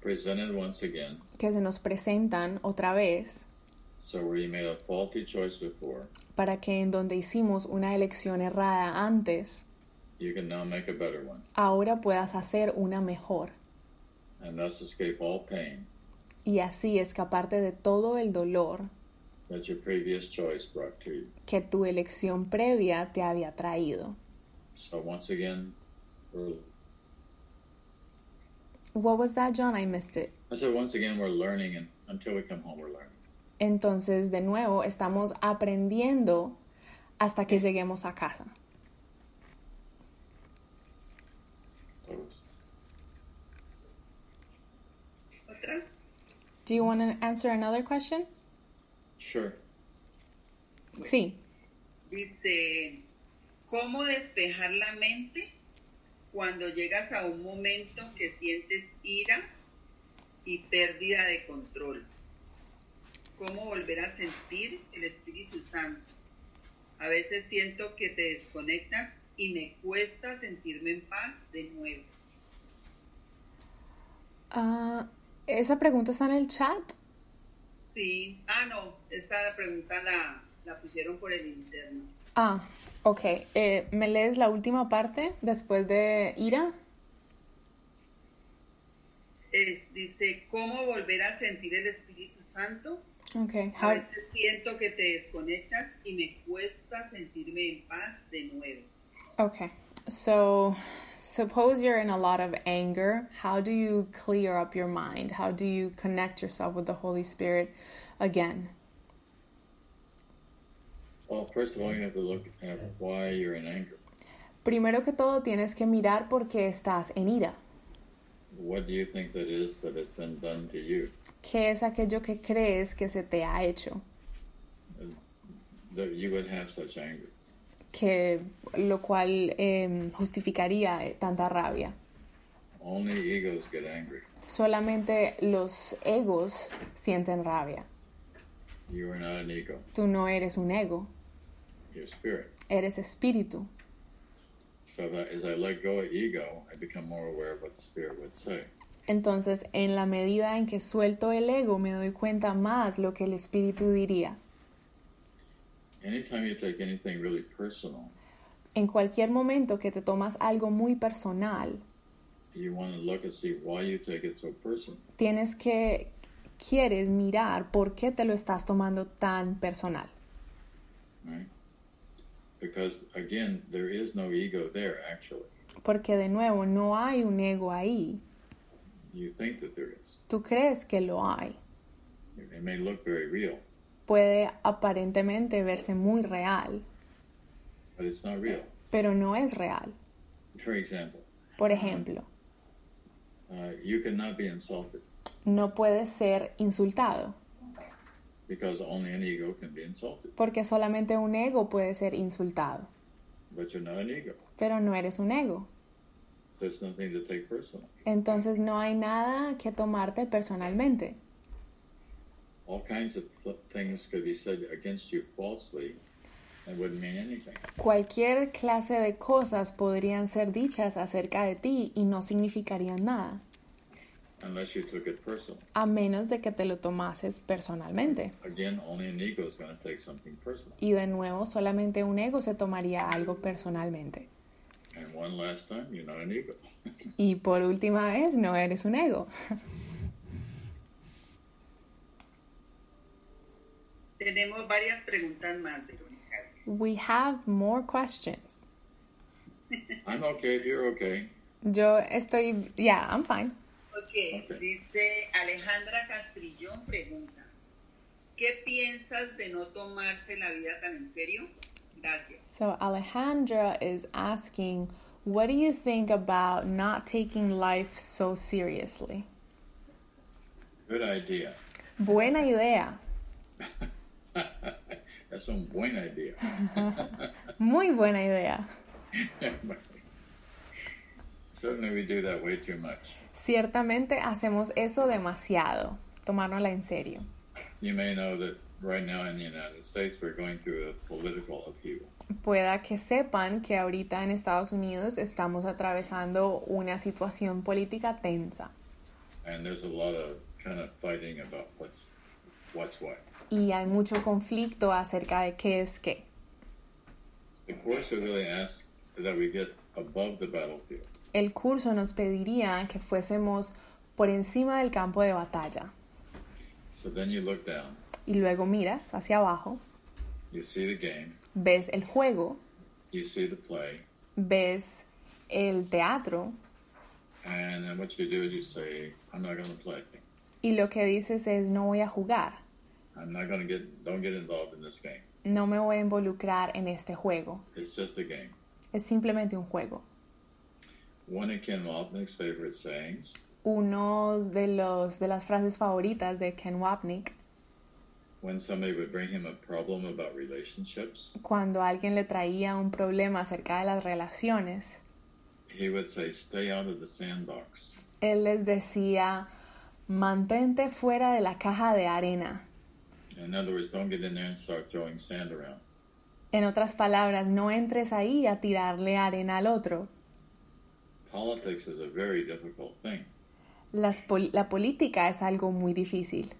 Presented once again, que se nos presentan otra vez so where you made a faulty choice before, para que en donde hicimos una elección errada antes, you can now make a better one, ahora puedas hacer una mejor and thus escape all pain y así escaparte de todo el dolor that your previous choice brought to you. que tu elección previa te había traído. So once again, we're, What was that, John? I missed it. I said once again we're learning, and until we come home, we're learning. Entonces, de nuevo, estamos aprendiendo hasta que lleguemos a casa. ¿Otra? Do you want to answer another question? Sure. Sí. Dice, ¿cómo despejar la mente cuando llegas a un momento que sientes ira y pérdida de control? ¿Cómo volver a sentir el Espíritu Santo? A veces siento que te desconectas y me cuesta sentirme en paz de nuevo. Ah, ¿Esa pregunta está en el chat? Sí. Ah, no, esta pregunta la, la pusieron por el interno. Ah, ok. Eh, ¿Me lees la última parte después de ira? Es- dice, ¿cómo volver a sentir el Espíritu Santo? Ok. A How, veces siento que te desconectas y me cuesta sentirme en paz de nuevo. okay. So, suppose you're in a lot of anger. How do you clear up your mind? How do you connect yourself with the Holy Spirit again? Well, first of all, you have to look at why you're in anger. Primero que todo, tienes que mirar por qué estás en ira. What do you think that is that has been done to you? ¿Qué es aquello que crees que se te ha hecho? That you would have such anger. Que lo cual em, justificaría eh, tanta rabia. Only egos get angry. Solamente los egos sienten rabia. You are not an ego. Tú no eres un ego, Spirit. eres espíritu. So if I, as I let go of ego, I become more aware of what the spirit would say. Entonces, en la medida en que suelto el ego, me doy cuenta más lo que el espíritu diría. Anytime you take anything really personal, En cualquier momento que te tomas algo muy personal, you want to look and see why you take it so personal. tienes que, quieres mirar por qué te lo estás tomando tan personal. Right? Because again, there is no ego there actually. Porque de nuevo, no hay un ego ahí. You think that there is. Tú crees que lo hay. It may look very real, Puede aparentemente verse muy real, but it's not real. pero no es real. For example, Por ejemplo, uh, you cannot be insulted no puedes ser insultado, because only an ego can be insulted. porque solamente un ego puede ser insultado, But you're not an ego. pero no eres un ego. There's nothing to take personal. Entonces no hay nada que tomarte personalmente. All kinds of th- things could be said against you falsely and wouldn't mean anything. Cualquier clase de cosas podrían ser dichas acerca de ti y no significarían nada, Unless you took it personal. a menos de que te lo tomases personalmente. Again, only an ego is going to take something personal. Y de nuevo, solamente un ego se tomaría algo personalmente. And one last time, you're not an ego. Y por última vez, no eres un ego. Tenemos varias preguntas más, Verónica. We have more questions. I'm okay if you're okay. Yo estoy, yeah, I'm fine. Ok, dice Alejandra Castrillón pregunta, ¿qué piensas de no tomarse la vida tan en serio? Gracias. So Alejandra is asking, what do you think about not taking life so seriously? Good idea. Buena idea. That's a buena idea. Muy buena idea. Certainly, we do that way too much. Ciertamente hacemos eso demasiado, tomárnosla en serio. You may know that right now in the United States, we're going through a political upheaval. Pueda que sepan que ahorita en Estados Unidos estamos atravesando una situación política tensa And there's a lot of kind of fighting about what's what's what. y hay mucho conflicto acerca de qué es qué. The course really ask that we get above the battlefield. El curso nos pediría que fuésemos por encima del campo de batalla. So then you look down, Y luego miras hacia abajo, you see the game, ves el juego, you see the play, ves el teatro and then what you do is you say, I'm not going to play. y lo que dices es no voy a jugar, I'm not to get, don't get involved in this game. no me voy a involucrar en este juego. It's just a game. Es simplemente un juego. One of Ken Wapnick's favorite sayings Uno de, los, de las frases favoritas de Ken Wapnick, when somebody would bring him a problem about relationships, cuando alguien le traía un problema acerca de las relaciones, he would say, Stay out of the sandbox. él les decía, mantente fuera de la caja de arena. In other words, don't get in there and start throwing sand around. En otras palabras, no entres ahí a tirarle arena al otro. Politics is a very difficult thing Las pol- la política es algo muy difícil,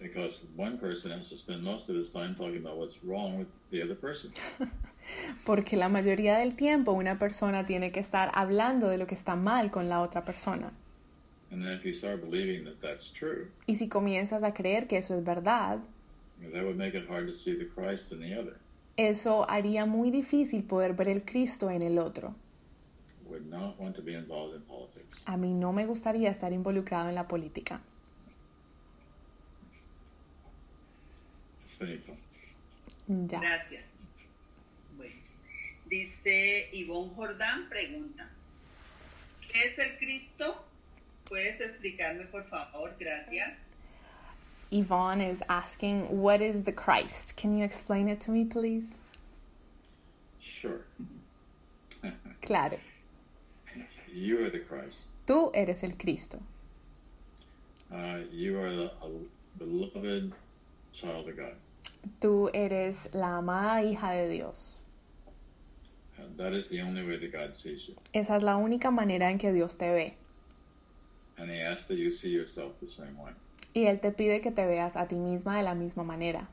because one person has to spend most of his time talking about what's wrong with the other person. porque la mayoría del tiempo una persona tiene que estar hablando de lo que está mal con la otra persona. And then if you start believing that that's true, Y si comienzas a creer que eso es verdad, that would make it hard to see the Christ in the other. eso haría muy difícil poder ver el Cristo en el otro. Would not want to be involved in politics. A mí no me gustaría estar involucrado en la política. Finito. Ya. Gracias. Bueno, dice Ivonne Jordán, pregunta, ¿qué es el Cristo? ¿Puedes explicarme, por favor? Gracias. Yvonne is asking, what is the Christ? Can you explain it to me, please? Sure. Claro. You are the Christ. Tú eres el Cristo. Uh, you are a, a beloved child of God. Tú eres la amada hija de Dios. And that is the only way that God sees you. Esa es la única manera en que Dios te ve. And He asks that you see yourself the same way. Y Él te pide que te veas a ti misma de la misma manera.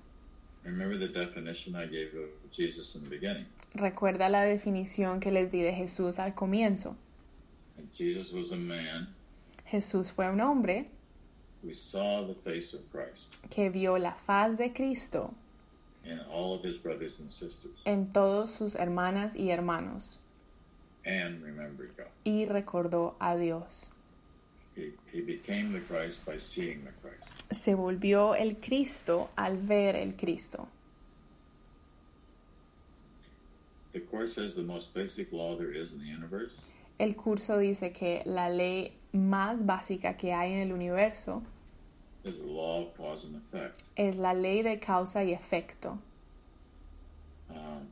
Remember the definition I gave of Jesus in the beginning. Recuerda la definición que les di de Jesús al comienzo. Jesus was a man Jesús fue un hombre who saw the face of Christ que vio la faz de Cristo in all of his brothers and sisters en todos sus hermanas y hermanos and remembered God. y recordó a Dios. He, he became the Christ by seeing the Christ. Se volvió el Cristo al ver el Cristo. The Course says the most basic law there is in the universe El curso dice que la ley más básica que hay en el universo is the law of cause and effect. es la ley de causa y efecto. Um,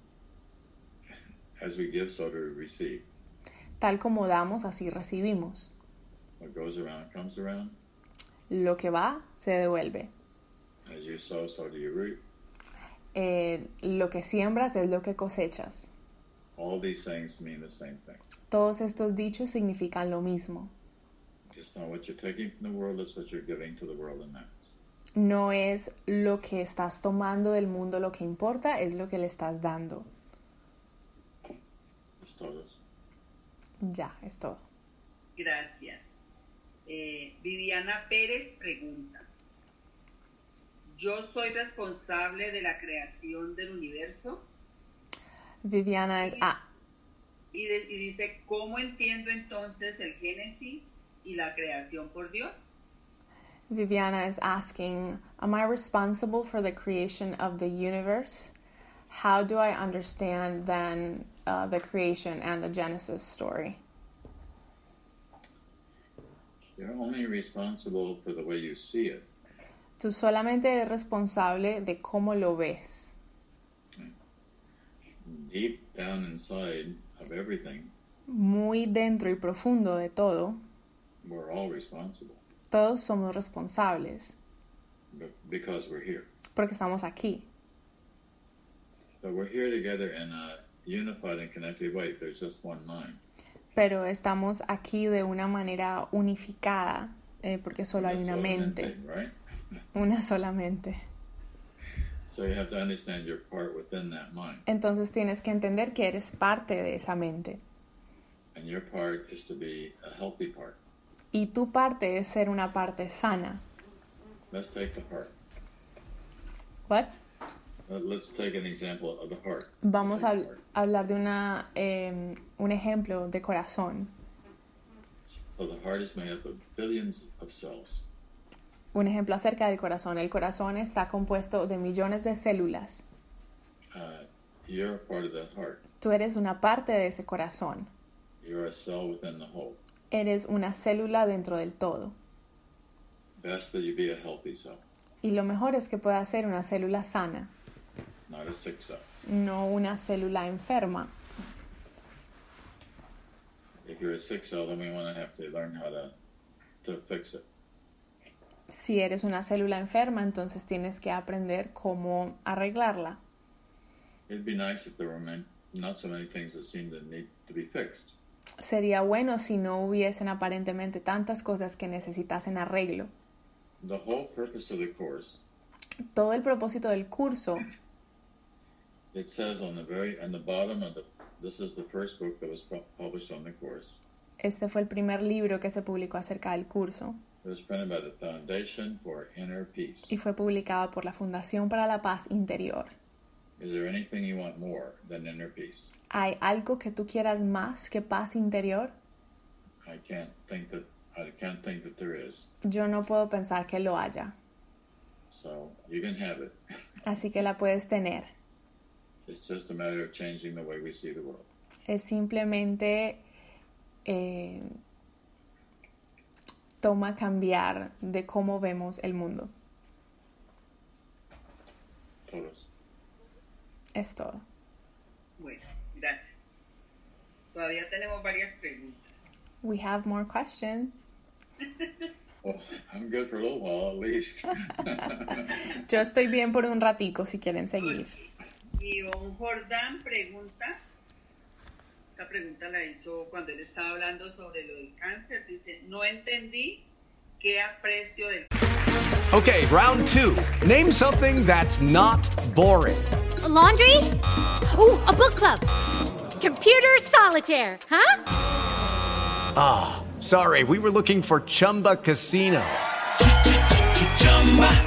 as we give, so do we receive. Tal como damos, así recibimos. What goes around comes around. Lo que va, se devuelve. As you sow, so do you reap. Eh, lo que siembras es lo que cosechas. All these things mean the same thing. Todos estos dichos significan lo mismo. No es lo que estás tomando del mundo lo que importa, es lo que le estás dando. Es todos. Ya, es todo. Gracias. Eh, Viviana Pérez pregunta, ¿yo soy responsable de la creación del universo? Viviana es... Ah, Y, de- y dice, ¿cómo entiendo entonces el Génesis y la creación por Dios? Viviana is asking, Am I responsible for the creation of the universe? How do I understand then uh, the creation and the Genesis story? You're only responsible for the way you see it. Tú solamente eres responsable de cómo lo ves. Deep down inside of everything, Muy dentro y profundo de todo, we're all responsible todos somos responsables be- because we're here. porque estamos aquí. But we're here together in a unified and connected way. There's just one mind. Pero estamos aquí de una manera unificada eh, porque solo hay una mente, right? una sola mente. So you have to understand your part within that mind. Entonces tienes que entender que eres parte de esa mente. And your part is to be a healthy part. Y tu parte es ser una parte sana. Let's take the heart. What? Let's take an example of the heart. Vamos a habl- hablar de una, eh, un ejemplo de corazón. So the heart is made up of billions of cells. Un ejemplo acerca del corazón. El corazón está compuesto de millones de células. Uh, you're a part of that heart. Tú eres una parte de ese corazón. You're a cell within the whole. Eres una célula dentro del todo. Best that you be a healthy cell, Y lo mejor es que pueda ser una célula sana, not a sick cell. no una célula enferma. If you're a sick cell, then we want to have to learn how to to fix it. Si eres una célula enferma, entonces tienes que aprender cómo arreglarla. It'd be nice if there were man- not so many things that seem to need to be fixed. Sería bueno si no hubiesen aparentemente tantas cosas que necesitasen arreglo. The whole purpose of the course, Todo el propósito del curso it says on the very on the bottom of the this is the first book that was pu- published on the course. Este fue el primer libro que se publicó acerca del curso It was printed by the Foundation for Inner Peace. y fue publicado por la Fundación para la Paz Interior. Is there anything you want more than inner peace? ¿Hay algo que tú quieras más que paz interior? I can't think that I can't think that there is. Yo no puedo pensar que lo haya, So you can have it. así que la puedes tener. It's just a matter of changing the way we see the world. Es simplemente eh, toma cambiar de cómo vemos el mundo. Todos. Es todo. Bueno, gracias. Todavía tenemos varias preguntas. We have more questions. Well, I'm good for a little while at least. Yo estoy bien por un ratico si quieren seguir. Y don Jordán pregunta, esta pregunta la hizo cuando él estaba hablando sobre lo del cáncer, dice, no entendí qué aprecio del Okay, round two. Name something that's not boring. A laundry? Ooh, a book club. Computer solitaire, huh? Ah, sorry, we were looking for Chumba Casino.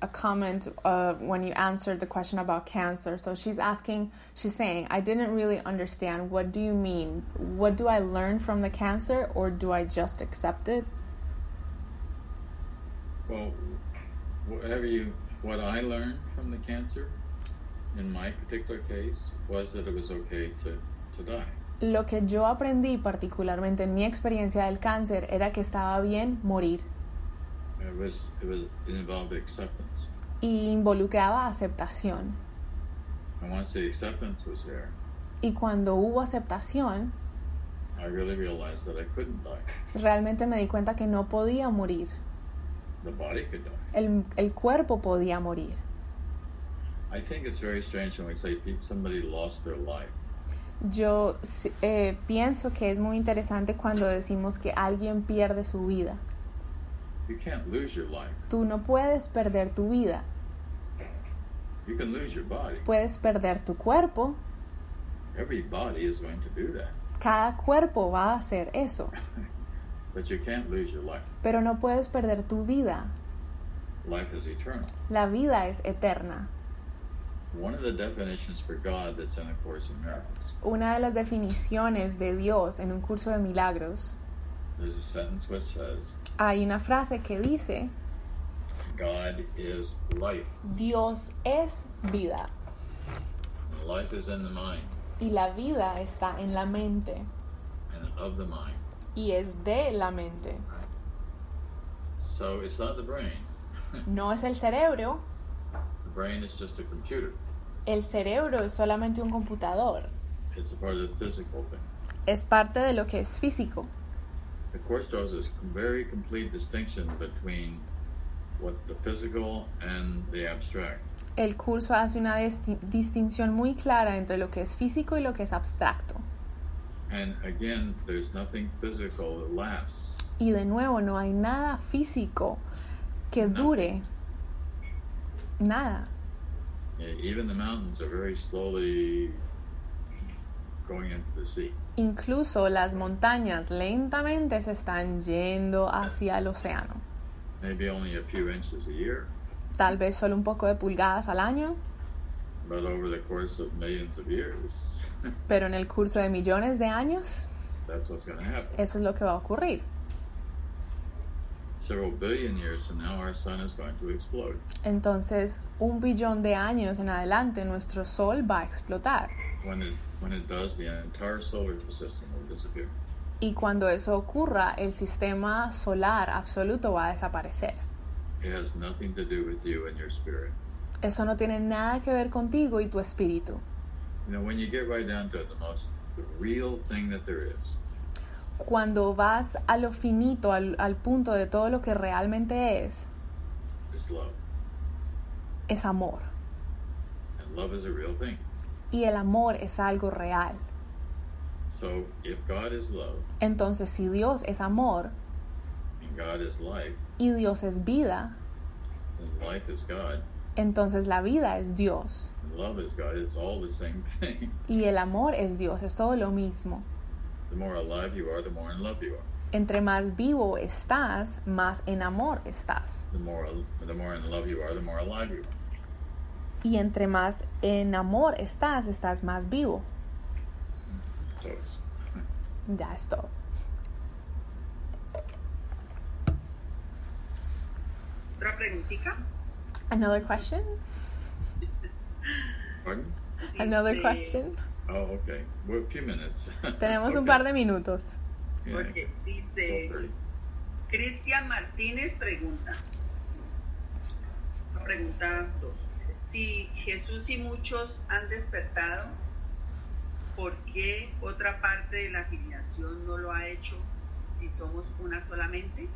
a comment uh, when you answered the question about cancer. So she's asking, she's saying, I didn't really understand. What do you mean? What do I learn from the cancer, or do I just accept it? Well, whatever you, what I learned from the cancer, in my particular case, was that it was okay to, to die. Lo que yo aprendí particularmente en mi experiencia del cáncer era que estaba bien morir y involucraba aceptación. And once the acceptance was there, Y cuando hubo aceptación, I really realized that I couldn't die. realmente me di cuenta que no podía morir. The body could die. El, el cuerpo podía morir. I think it's very strange when we say pe- somebody lost their life. Yo eh, pienso que es muy interesante cuando decimos que alguien pierde su vida. You can't lose your life. Tú no puedes perder tu vida. You can lose your body. Puedes perder tu cuerpo. Every body is going to do that. Cada cuerpo va a hacer eso. But you can't lose your life. Pero no puedes perder tu vida. Life is eternal. La vida es eterna. One of the definitions for God that's in the Course in Miracles, Una de las definiciones de Dios en un curso de milagros, there's a sentence which says, hay una frase que dice, God is life. Dios es vida life is in the mind y la vida está en la mente and of the mind. y es de la mente. So it's not the brain. No es el cerebro, The brain is just a computer. el cerebro es solamente un computador. It's a part of the physical thing. Es parte de lo que es físico. The course draws this very complete distinction between what the physical and the abstract. El curso hace una disti- distinción muy clara entre lo que es físico y lo que es abstracto. And again, there's nothing physical that lasts. Y de nuevo, no hay nada físico que dure. Nada. Yeah, Even the mountains are very slowly going into the sea. Incluso las montañas lentamente se están yendo hacia el océano. Maybe only a few inches a year, Tal vez solo un poco de pulgadas al año, but over the course of millions of years, pero en el curso de millones de años, that's what's happen. eso es lo que va a ocurrir. Several billion years from now, our sun is going to explode. Entonces, un billón de años en adelante, nuestro Sol va a explotar. When it when it does, the entire solar system will disappear. Y cuando eso ocurra, el sistema solar absoluto va a desaparecer. It has nothing to do with you and your spirit. Eso no tiene nada que ver contigo y tu espíritu. You know, when you get right down to it, the most the real thing that there is Cuando vas a lo finito, al, al punto de todo lo que realmente es, is love, es amor. and love is a real thing. Y el amor es algo real. So, if God is love Entonces, si Dios es amor and God is life, y Dios es vida, and life is God, entonces la vida es Dios. and love is God, it's all the same thing. Y el amor es Dios, es todo lo mismo. The more alive you are, the more in love you are. Entre más vivo estás, más en amor estás. The more the more in love you are, the more alive you are. Y entre más en amor estás, estás más vivo. Ya es todo. Otra preguntita. Another question? pardon? Another Este, question? Oh, okay. Well, few minutes. Tenemos un par de minutos. Yeah. Dice 12:30. Cristian Martínez pregunta. Pregunta 2. Si Jesús y muchos han despertado, ¿por qué otra parte de la filiación no lo ha hecho si somos una solamente?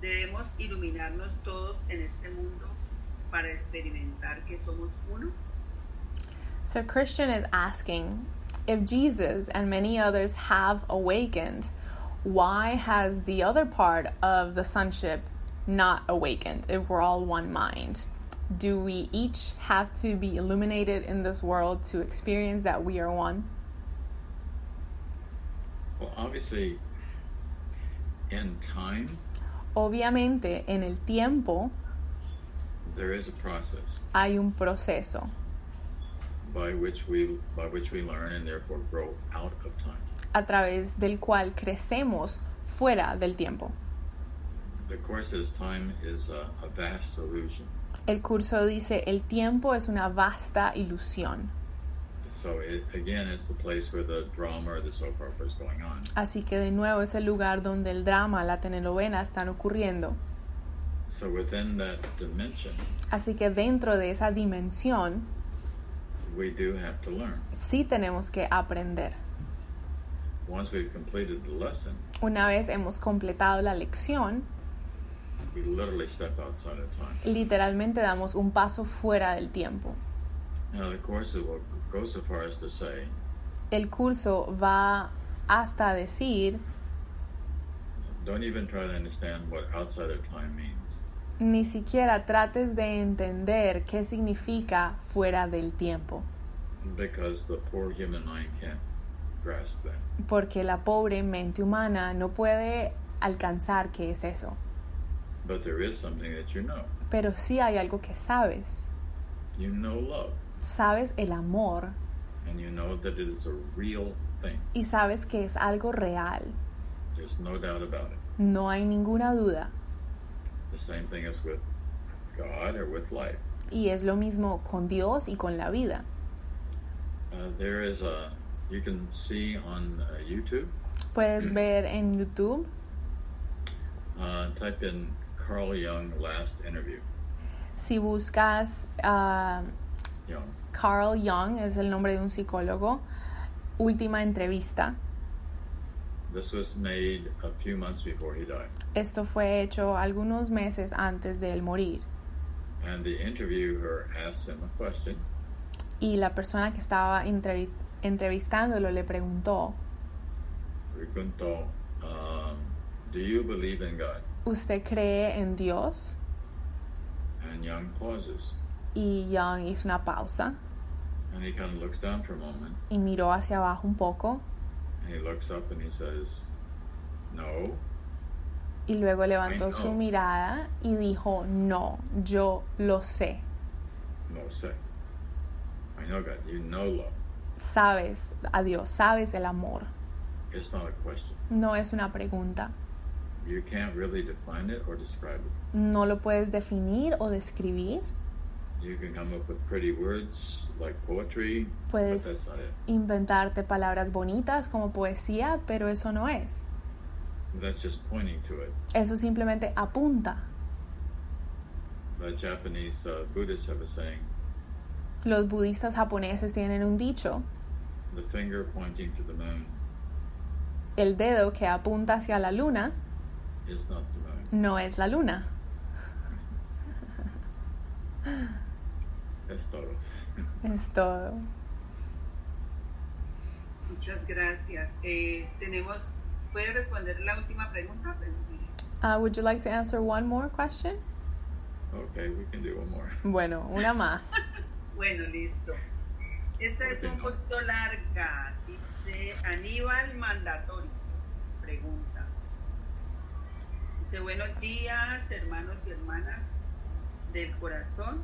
Debemos iluminarnos todos en este mundo para experimentar que somos uno. So Christian is asking if Jesus and many others have awakened, why has the other part of the sonship not awakened if we're all one mind? Do we each have to be illuminated in this world to experience that we are one? Well, obviously, in time, Obviamente, en el tiempo there is a process hay un proceso by which we by which we learn and therefore grow out of time. a través del cual crecemos fuera del tiempo. The course says time is a, a vast illusion. El curso dice, el tiempo es una vasta ilusión. So it, again, it's the place where the drama or the soap opera is going on. Así que de nuevo es el lugar donde el drama, la telenovela están ocurriendo. So within that dimension, Así que dentro de esa dimensión we do have to learn. sí tenemos que aprender. Once we've completed the lesson, Una vez hemos completado la lección, we literally step outside of time. Literalmente damos un paso fuera del tiempo. El curso va hasta decir, don't even try to understand what outside of time means. ni siquiera trates de entender qué significa fuera del tiempo, Because the poor human mind can't grasp that. porque la pobre mente humana no puede alcanzar qué es eso. But there is something that you know. Pero sí hay algo que sabes. You know love, Sabes el amor and you know that it is a real thing. y sabes que es algo real. There's no doubt about it. No hay ninguna duda. The same thing as with God or with life. Y es lo mismo con Dios y con la vida. Uh, there is a, you can see on uh, YouTube, Puedes ver en YouTube. Uh, type in Carl Jung last interview. Si buscas uh, Young. Carl Jung, es el nombre de un psicólogo, última entrevista. This was made a few months before he died. Esto fue hecho algunos meses antes de él morir. And the interviewer asked him a question. Y la persona que estaba entrevi entrevistándolo le preguntó, Preguntó, um, do you believe in God? ¿Usted cree en Dios? And Young pauses. Y Young hizo una pausa And he kind of looks down for a moment. y miró hacia abajo un poco And he looks up and he says, no. y luego levantó su mirada y dijo, no, yo lo sé. No sé. I know God. You know love. Sabes a Dios, sabes el amor. It's not a question. No es una pregunta. You can't really define it or describe it. No lo puedes definir o describir. You can come up with pretty words like poetry, but that's Puedes not it. inventarte palabras bonitas como poesía, pero eso no es. That's just pointing to it. Eso simplemente apunta. The Japanese uh, Buddhists have a saying, Los budistas japoneses tienen un dicho, the finger pointing to the moon el dedo que apunta hacia la luna is not the moon. no es la luna. Es todo. Es todo. Muchas gracias. Eh, tenemos, ¿puede responder la última pregunta? Pregunta. Uh, would you like to answer one more question? Okay, we can do one more. Bueno, una más. Bueno, listo. Esta es un poquito larga. Dice Aníbal Mandatorio. Pregunta. Dice, buenos días, hermanos y hermanas del corazón.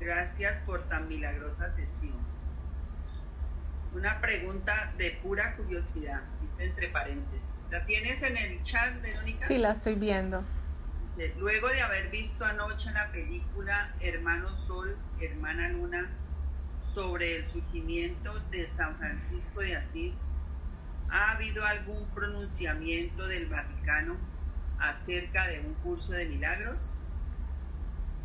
Gracias por tan milagrosa sesión. Una pregunta de pura curiosidad, dice entre paréntesis. ¿La tienes en el chat, Verónica? Sí, la estoy viendo. Dice, Luego de haber visto anoche en la película Hermano Sol, Hermana Luna, sobre el surgimiento de San Francisco de Asís, ¿ha habido algún pronunciamiento del Vaticano acerca de un curso de milagros?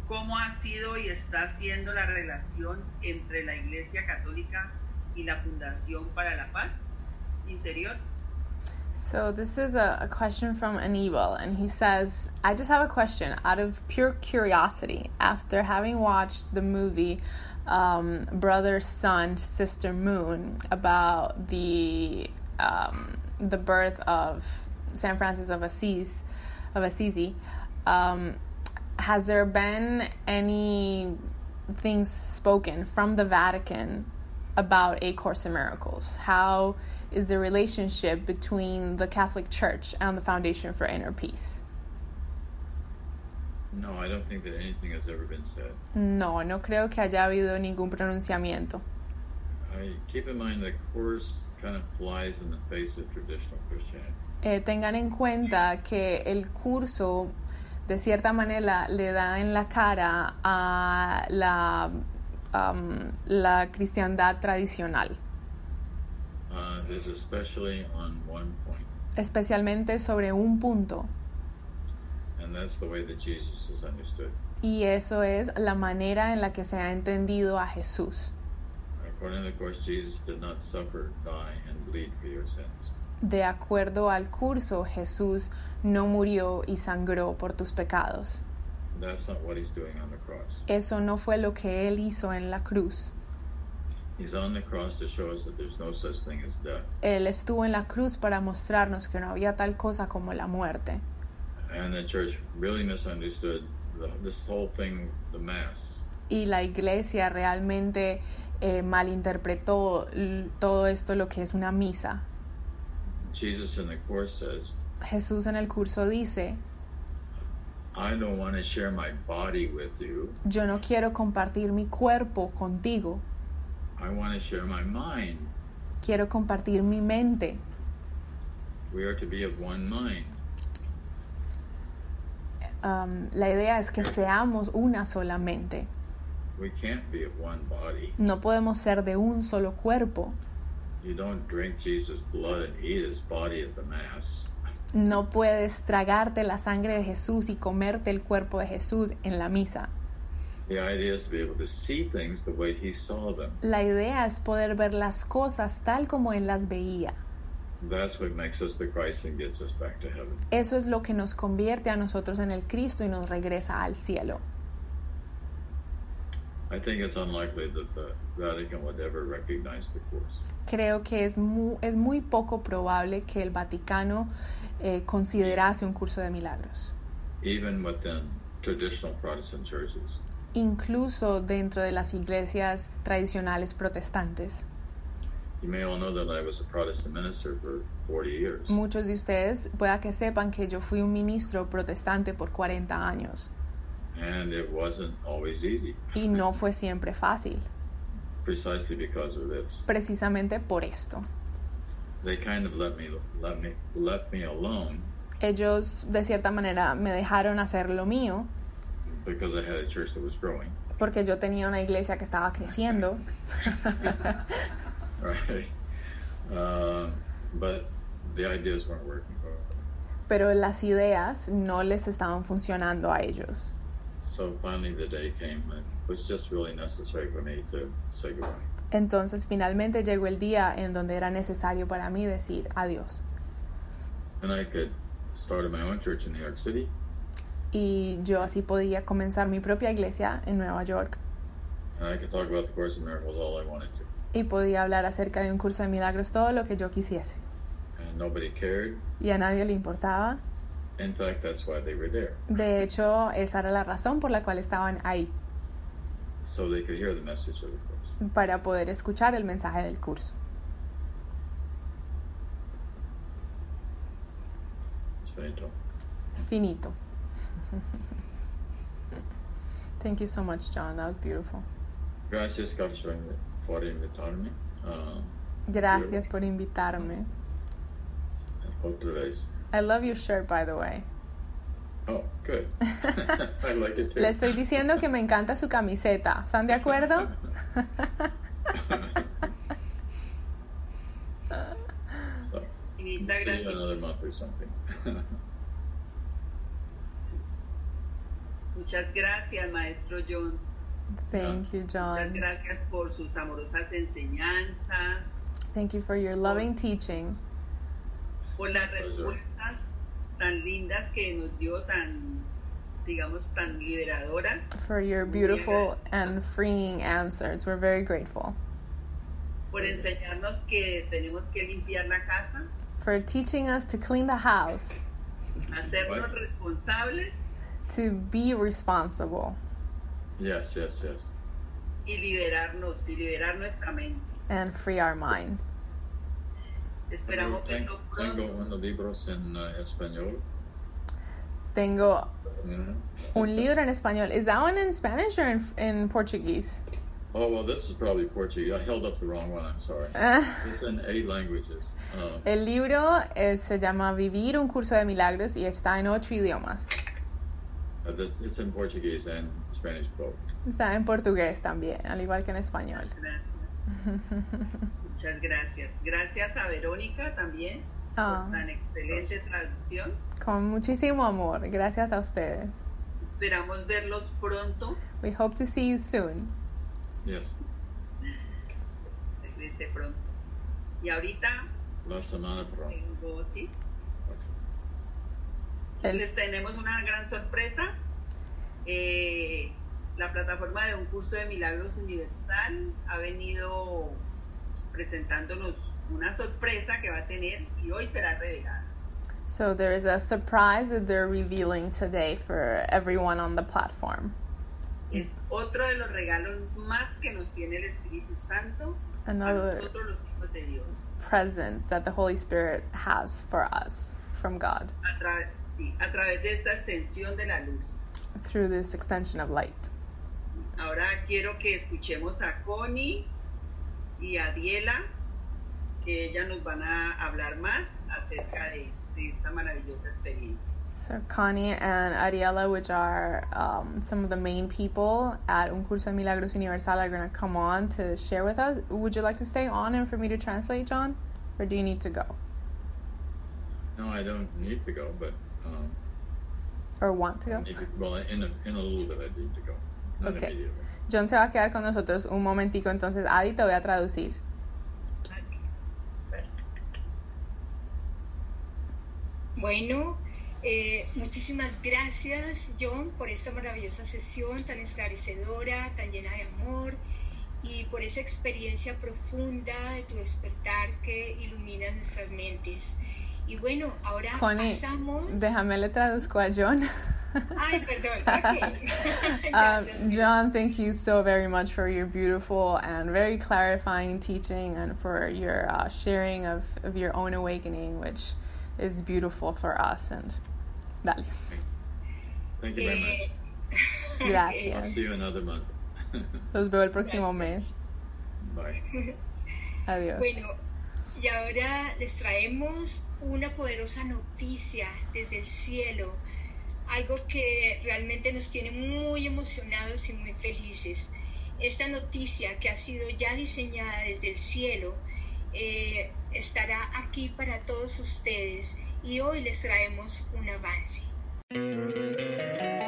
¿Cómo ha sido y está siendo la relación entre la Iglesia Católica y la Fundación para la Paz Interior? So this is a, a question from Anibal, and he says, "I just have a question out of pure curiosity. After having watched the movie um, Brother, Sun, Sister, Moon about the um, the birth of San Francis of Assisi, of Assisi, um, has there been any things spoken from the Vatican about A Course in Miracles? How is the relationship between the Catholic Church and the Foundation for Inner Peace? No, I don't think that anything has ever been said. No, no creo que haya habido ningún pronunciamiento. I keep in mind that course Eh, tengan en cuenta que el curso de cierta manera le da en la cara a la, um, la cristiandad tradicional, Uh, is especially on one point, especialmente sobre un punto, and that's the way that Jesus is understood. y eso es la manera en la que se ha entendido a Jesús. De acuerdo al curso, Jesús no murió y sangró por tus pecados. That's not what he's doing on the cross. Eso no fue lo que él hizo en la cruz. He's on the cross to show us that there's no such thing as death. Él estuvo en la cruz para mostrarnos que no había tal cosa como la muerte. And the church really misunderstood the, this whole thing, the Mass. Y la iglesia realmente eh, malinterpretó todo esto lo que es una misa. Jesus in the course says, Jesús en el curso dice, I don't want to share my body with you. yo no quiero compartir mi cuerpo contigo, I want to share my mind. quiero compartir mi mente. We are to be of one mind. Um, la idea es que seamos una solamente. We can't be of one body. No podemos ser de un solo cuerpo. you don't drink Jesus' blood and eat his body at the Mass. No puedes tragarte la sangre de Jesús y comerte el cuerpo de Jesús en la misa. The idea is to be able to see things the way he saw them. La idea es poder ver las cosas tal como Él las veía. That's what makes us the Christ and gets us back to heaven. Eso es lo que nos convierte a nosotros en el Cristo y nos regresa al cielo. I think it's unlikely that the Vatican would ever recognize the course. Creo que es muy, es muy poco probable que el Vaticano eh, considerase un curso de milagros. Even within traditional Protestant churches. Incluso dentro de las iglesias tradicionales protestantes. You may all know that I was a Protestant minister for 40 years. Muchos de ustedes pueda que sepan que yo fui un ministro protestante por 40 años. And it wasn't always easy. Y no fue siempre fácil. Precisely because of this. Precisamente por esto. They kind of let me let me let me alone. Ellos de cierta manera me dejaron hacer lo mío. Because I had a church that was growing. Porque yo tenía una iglesia que estaba creciendo. right. Uh, but the ideas weren't working. Pero las ideas no les estaban funcionando a ellos. So finally the day came and it was just really necessary for me to say goodbye. Entonces finalmente llegó el día en donde era necesario para mí decir adiós. And I could start my own church in New York City. Y yo así podía comenzar mi propia iglesia en Nueva York. And I could talk about the Course of Miracles all I wanted to. Y podía hablar acerca de un curso de milagros todo lo que yo quisiese. And nobody cared. Y a nadie le importaba. In fact, that's why they were there. De hecho, esa era la razón por la cual estaban ahí. So they could hear the message of the course. Para poder escuchar el mensaje del curso. Finito. Finito. Thank you so much, John. That was beautiful. Gracias, Carlos, por invitarme. Uh, Gracias por invitarme. Otra vez. I love your shirt, by the way. Oh, good. I like it too. Le estoy diciendo que me encanta su camiseta. ¿Están de acuerdo? so, see you another month or something. Muchas gracias, maestro John. Thank you, John. Muchas gracias por sus amorosas enseñanzas. Thank you for your loving teaching. Por las respuestas tan lindas que nos dio, tan, digamos, tan liberadoras. For your beautiful and freeing answers. We're very grateful. Por enseñarnos que tenemos que limpiar la casa. For teaching us to clean the house. Hacernos responsables. To be responsible. Yes, yes, yes. Y liberarnos, y liberar nuestra mente. And free our minds. Esperamos verlo pronto. Tengo unos libros en uh, español. Tengo un libro en español. Is that one in Spanish or in, in Portuguese? Oh, well, this is probably Portuguese. I held up the wrong one. I'm sorry. it's in eight languages. Uh, El libro eh, se llama Vivir un curso de milagros y está en ocho idiomas. uh, this, it's in Portuguese and Spanish both. Está en portugués también, al igual que en español. Gracias. Muchas gracias. Gracias a Verónica también Ah. por tan excelente traducción. Con muchísimo amor. Gracias a ustedes. Esperamos verlos pronto. We hope to see you soon. Yes. Regrese pronto. Y ahorita La semana pronto. tengo, sí, El- les tenemos una gran sorpresa. Eh, la plataforma de un curso de milagros universal ha venido presentándonos una sorpresa que va a tener y hoy será revelada. So there is a surprise that they're revealing today for everyone on the platform. Es otro de los regalos más que nos tiene el Espíritu Santo a Another nosotros los hijos de Dios. present that the Holy Spirit has for us from God A, tra- sí, a través de esta extensión de la luz. through this extension of light. Ahora quiero que escuchemos a Connie y a Diela, que ellas nos van a hablar más acerca de, de esta maravillosa experiencia. So Connie and Ariella, which are um, some of the main people at Un Curso de Milagros Universal, are going to come on to share with us. Would you like to stay on and for me to translate, John? Or do you need to go? No, I don't need to go, but. Um, or want to go? To, well, in a, in a little bit, I need to go. Not okay. immediately. John se va a quedar con nosotros un momentico, entonces Adi te voy a traducir. Bueno, eh, muchísimas gracias John por esta maravillosa sesión tan esclarecedora, tan llena de amor y por esa experiencia profunda de tu despertar que ilumina nuestras mentes. Y bueno, ahora Connie, pasamos... Déjame le traduzco a John. Ay, perdón. Okay. um, John, thank you so very much for your beautiful and very clarifying teaching and for your uh, sharing of, of your own awakening, which is beautiful for us. And dale. Thank you very much. Gracias. I'll see you another month. Los veo el próximo mes. Bye. Adiós. Bueno, y ahora les traemos una poderosa noticia desde el cielo, algo que realmente nos tiene muy emocionados y muy felices. Esta noticia que ha sido ya diseñada desde el cielo eh, estará aquí para todos ustedes y hoy les traemos un avance.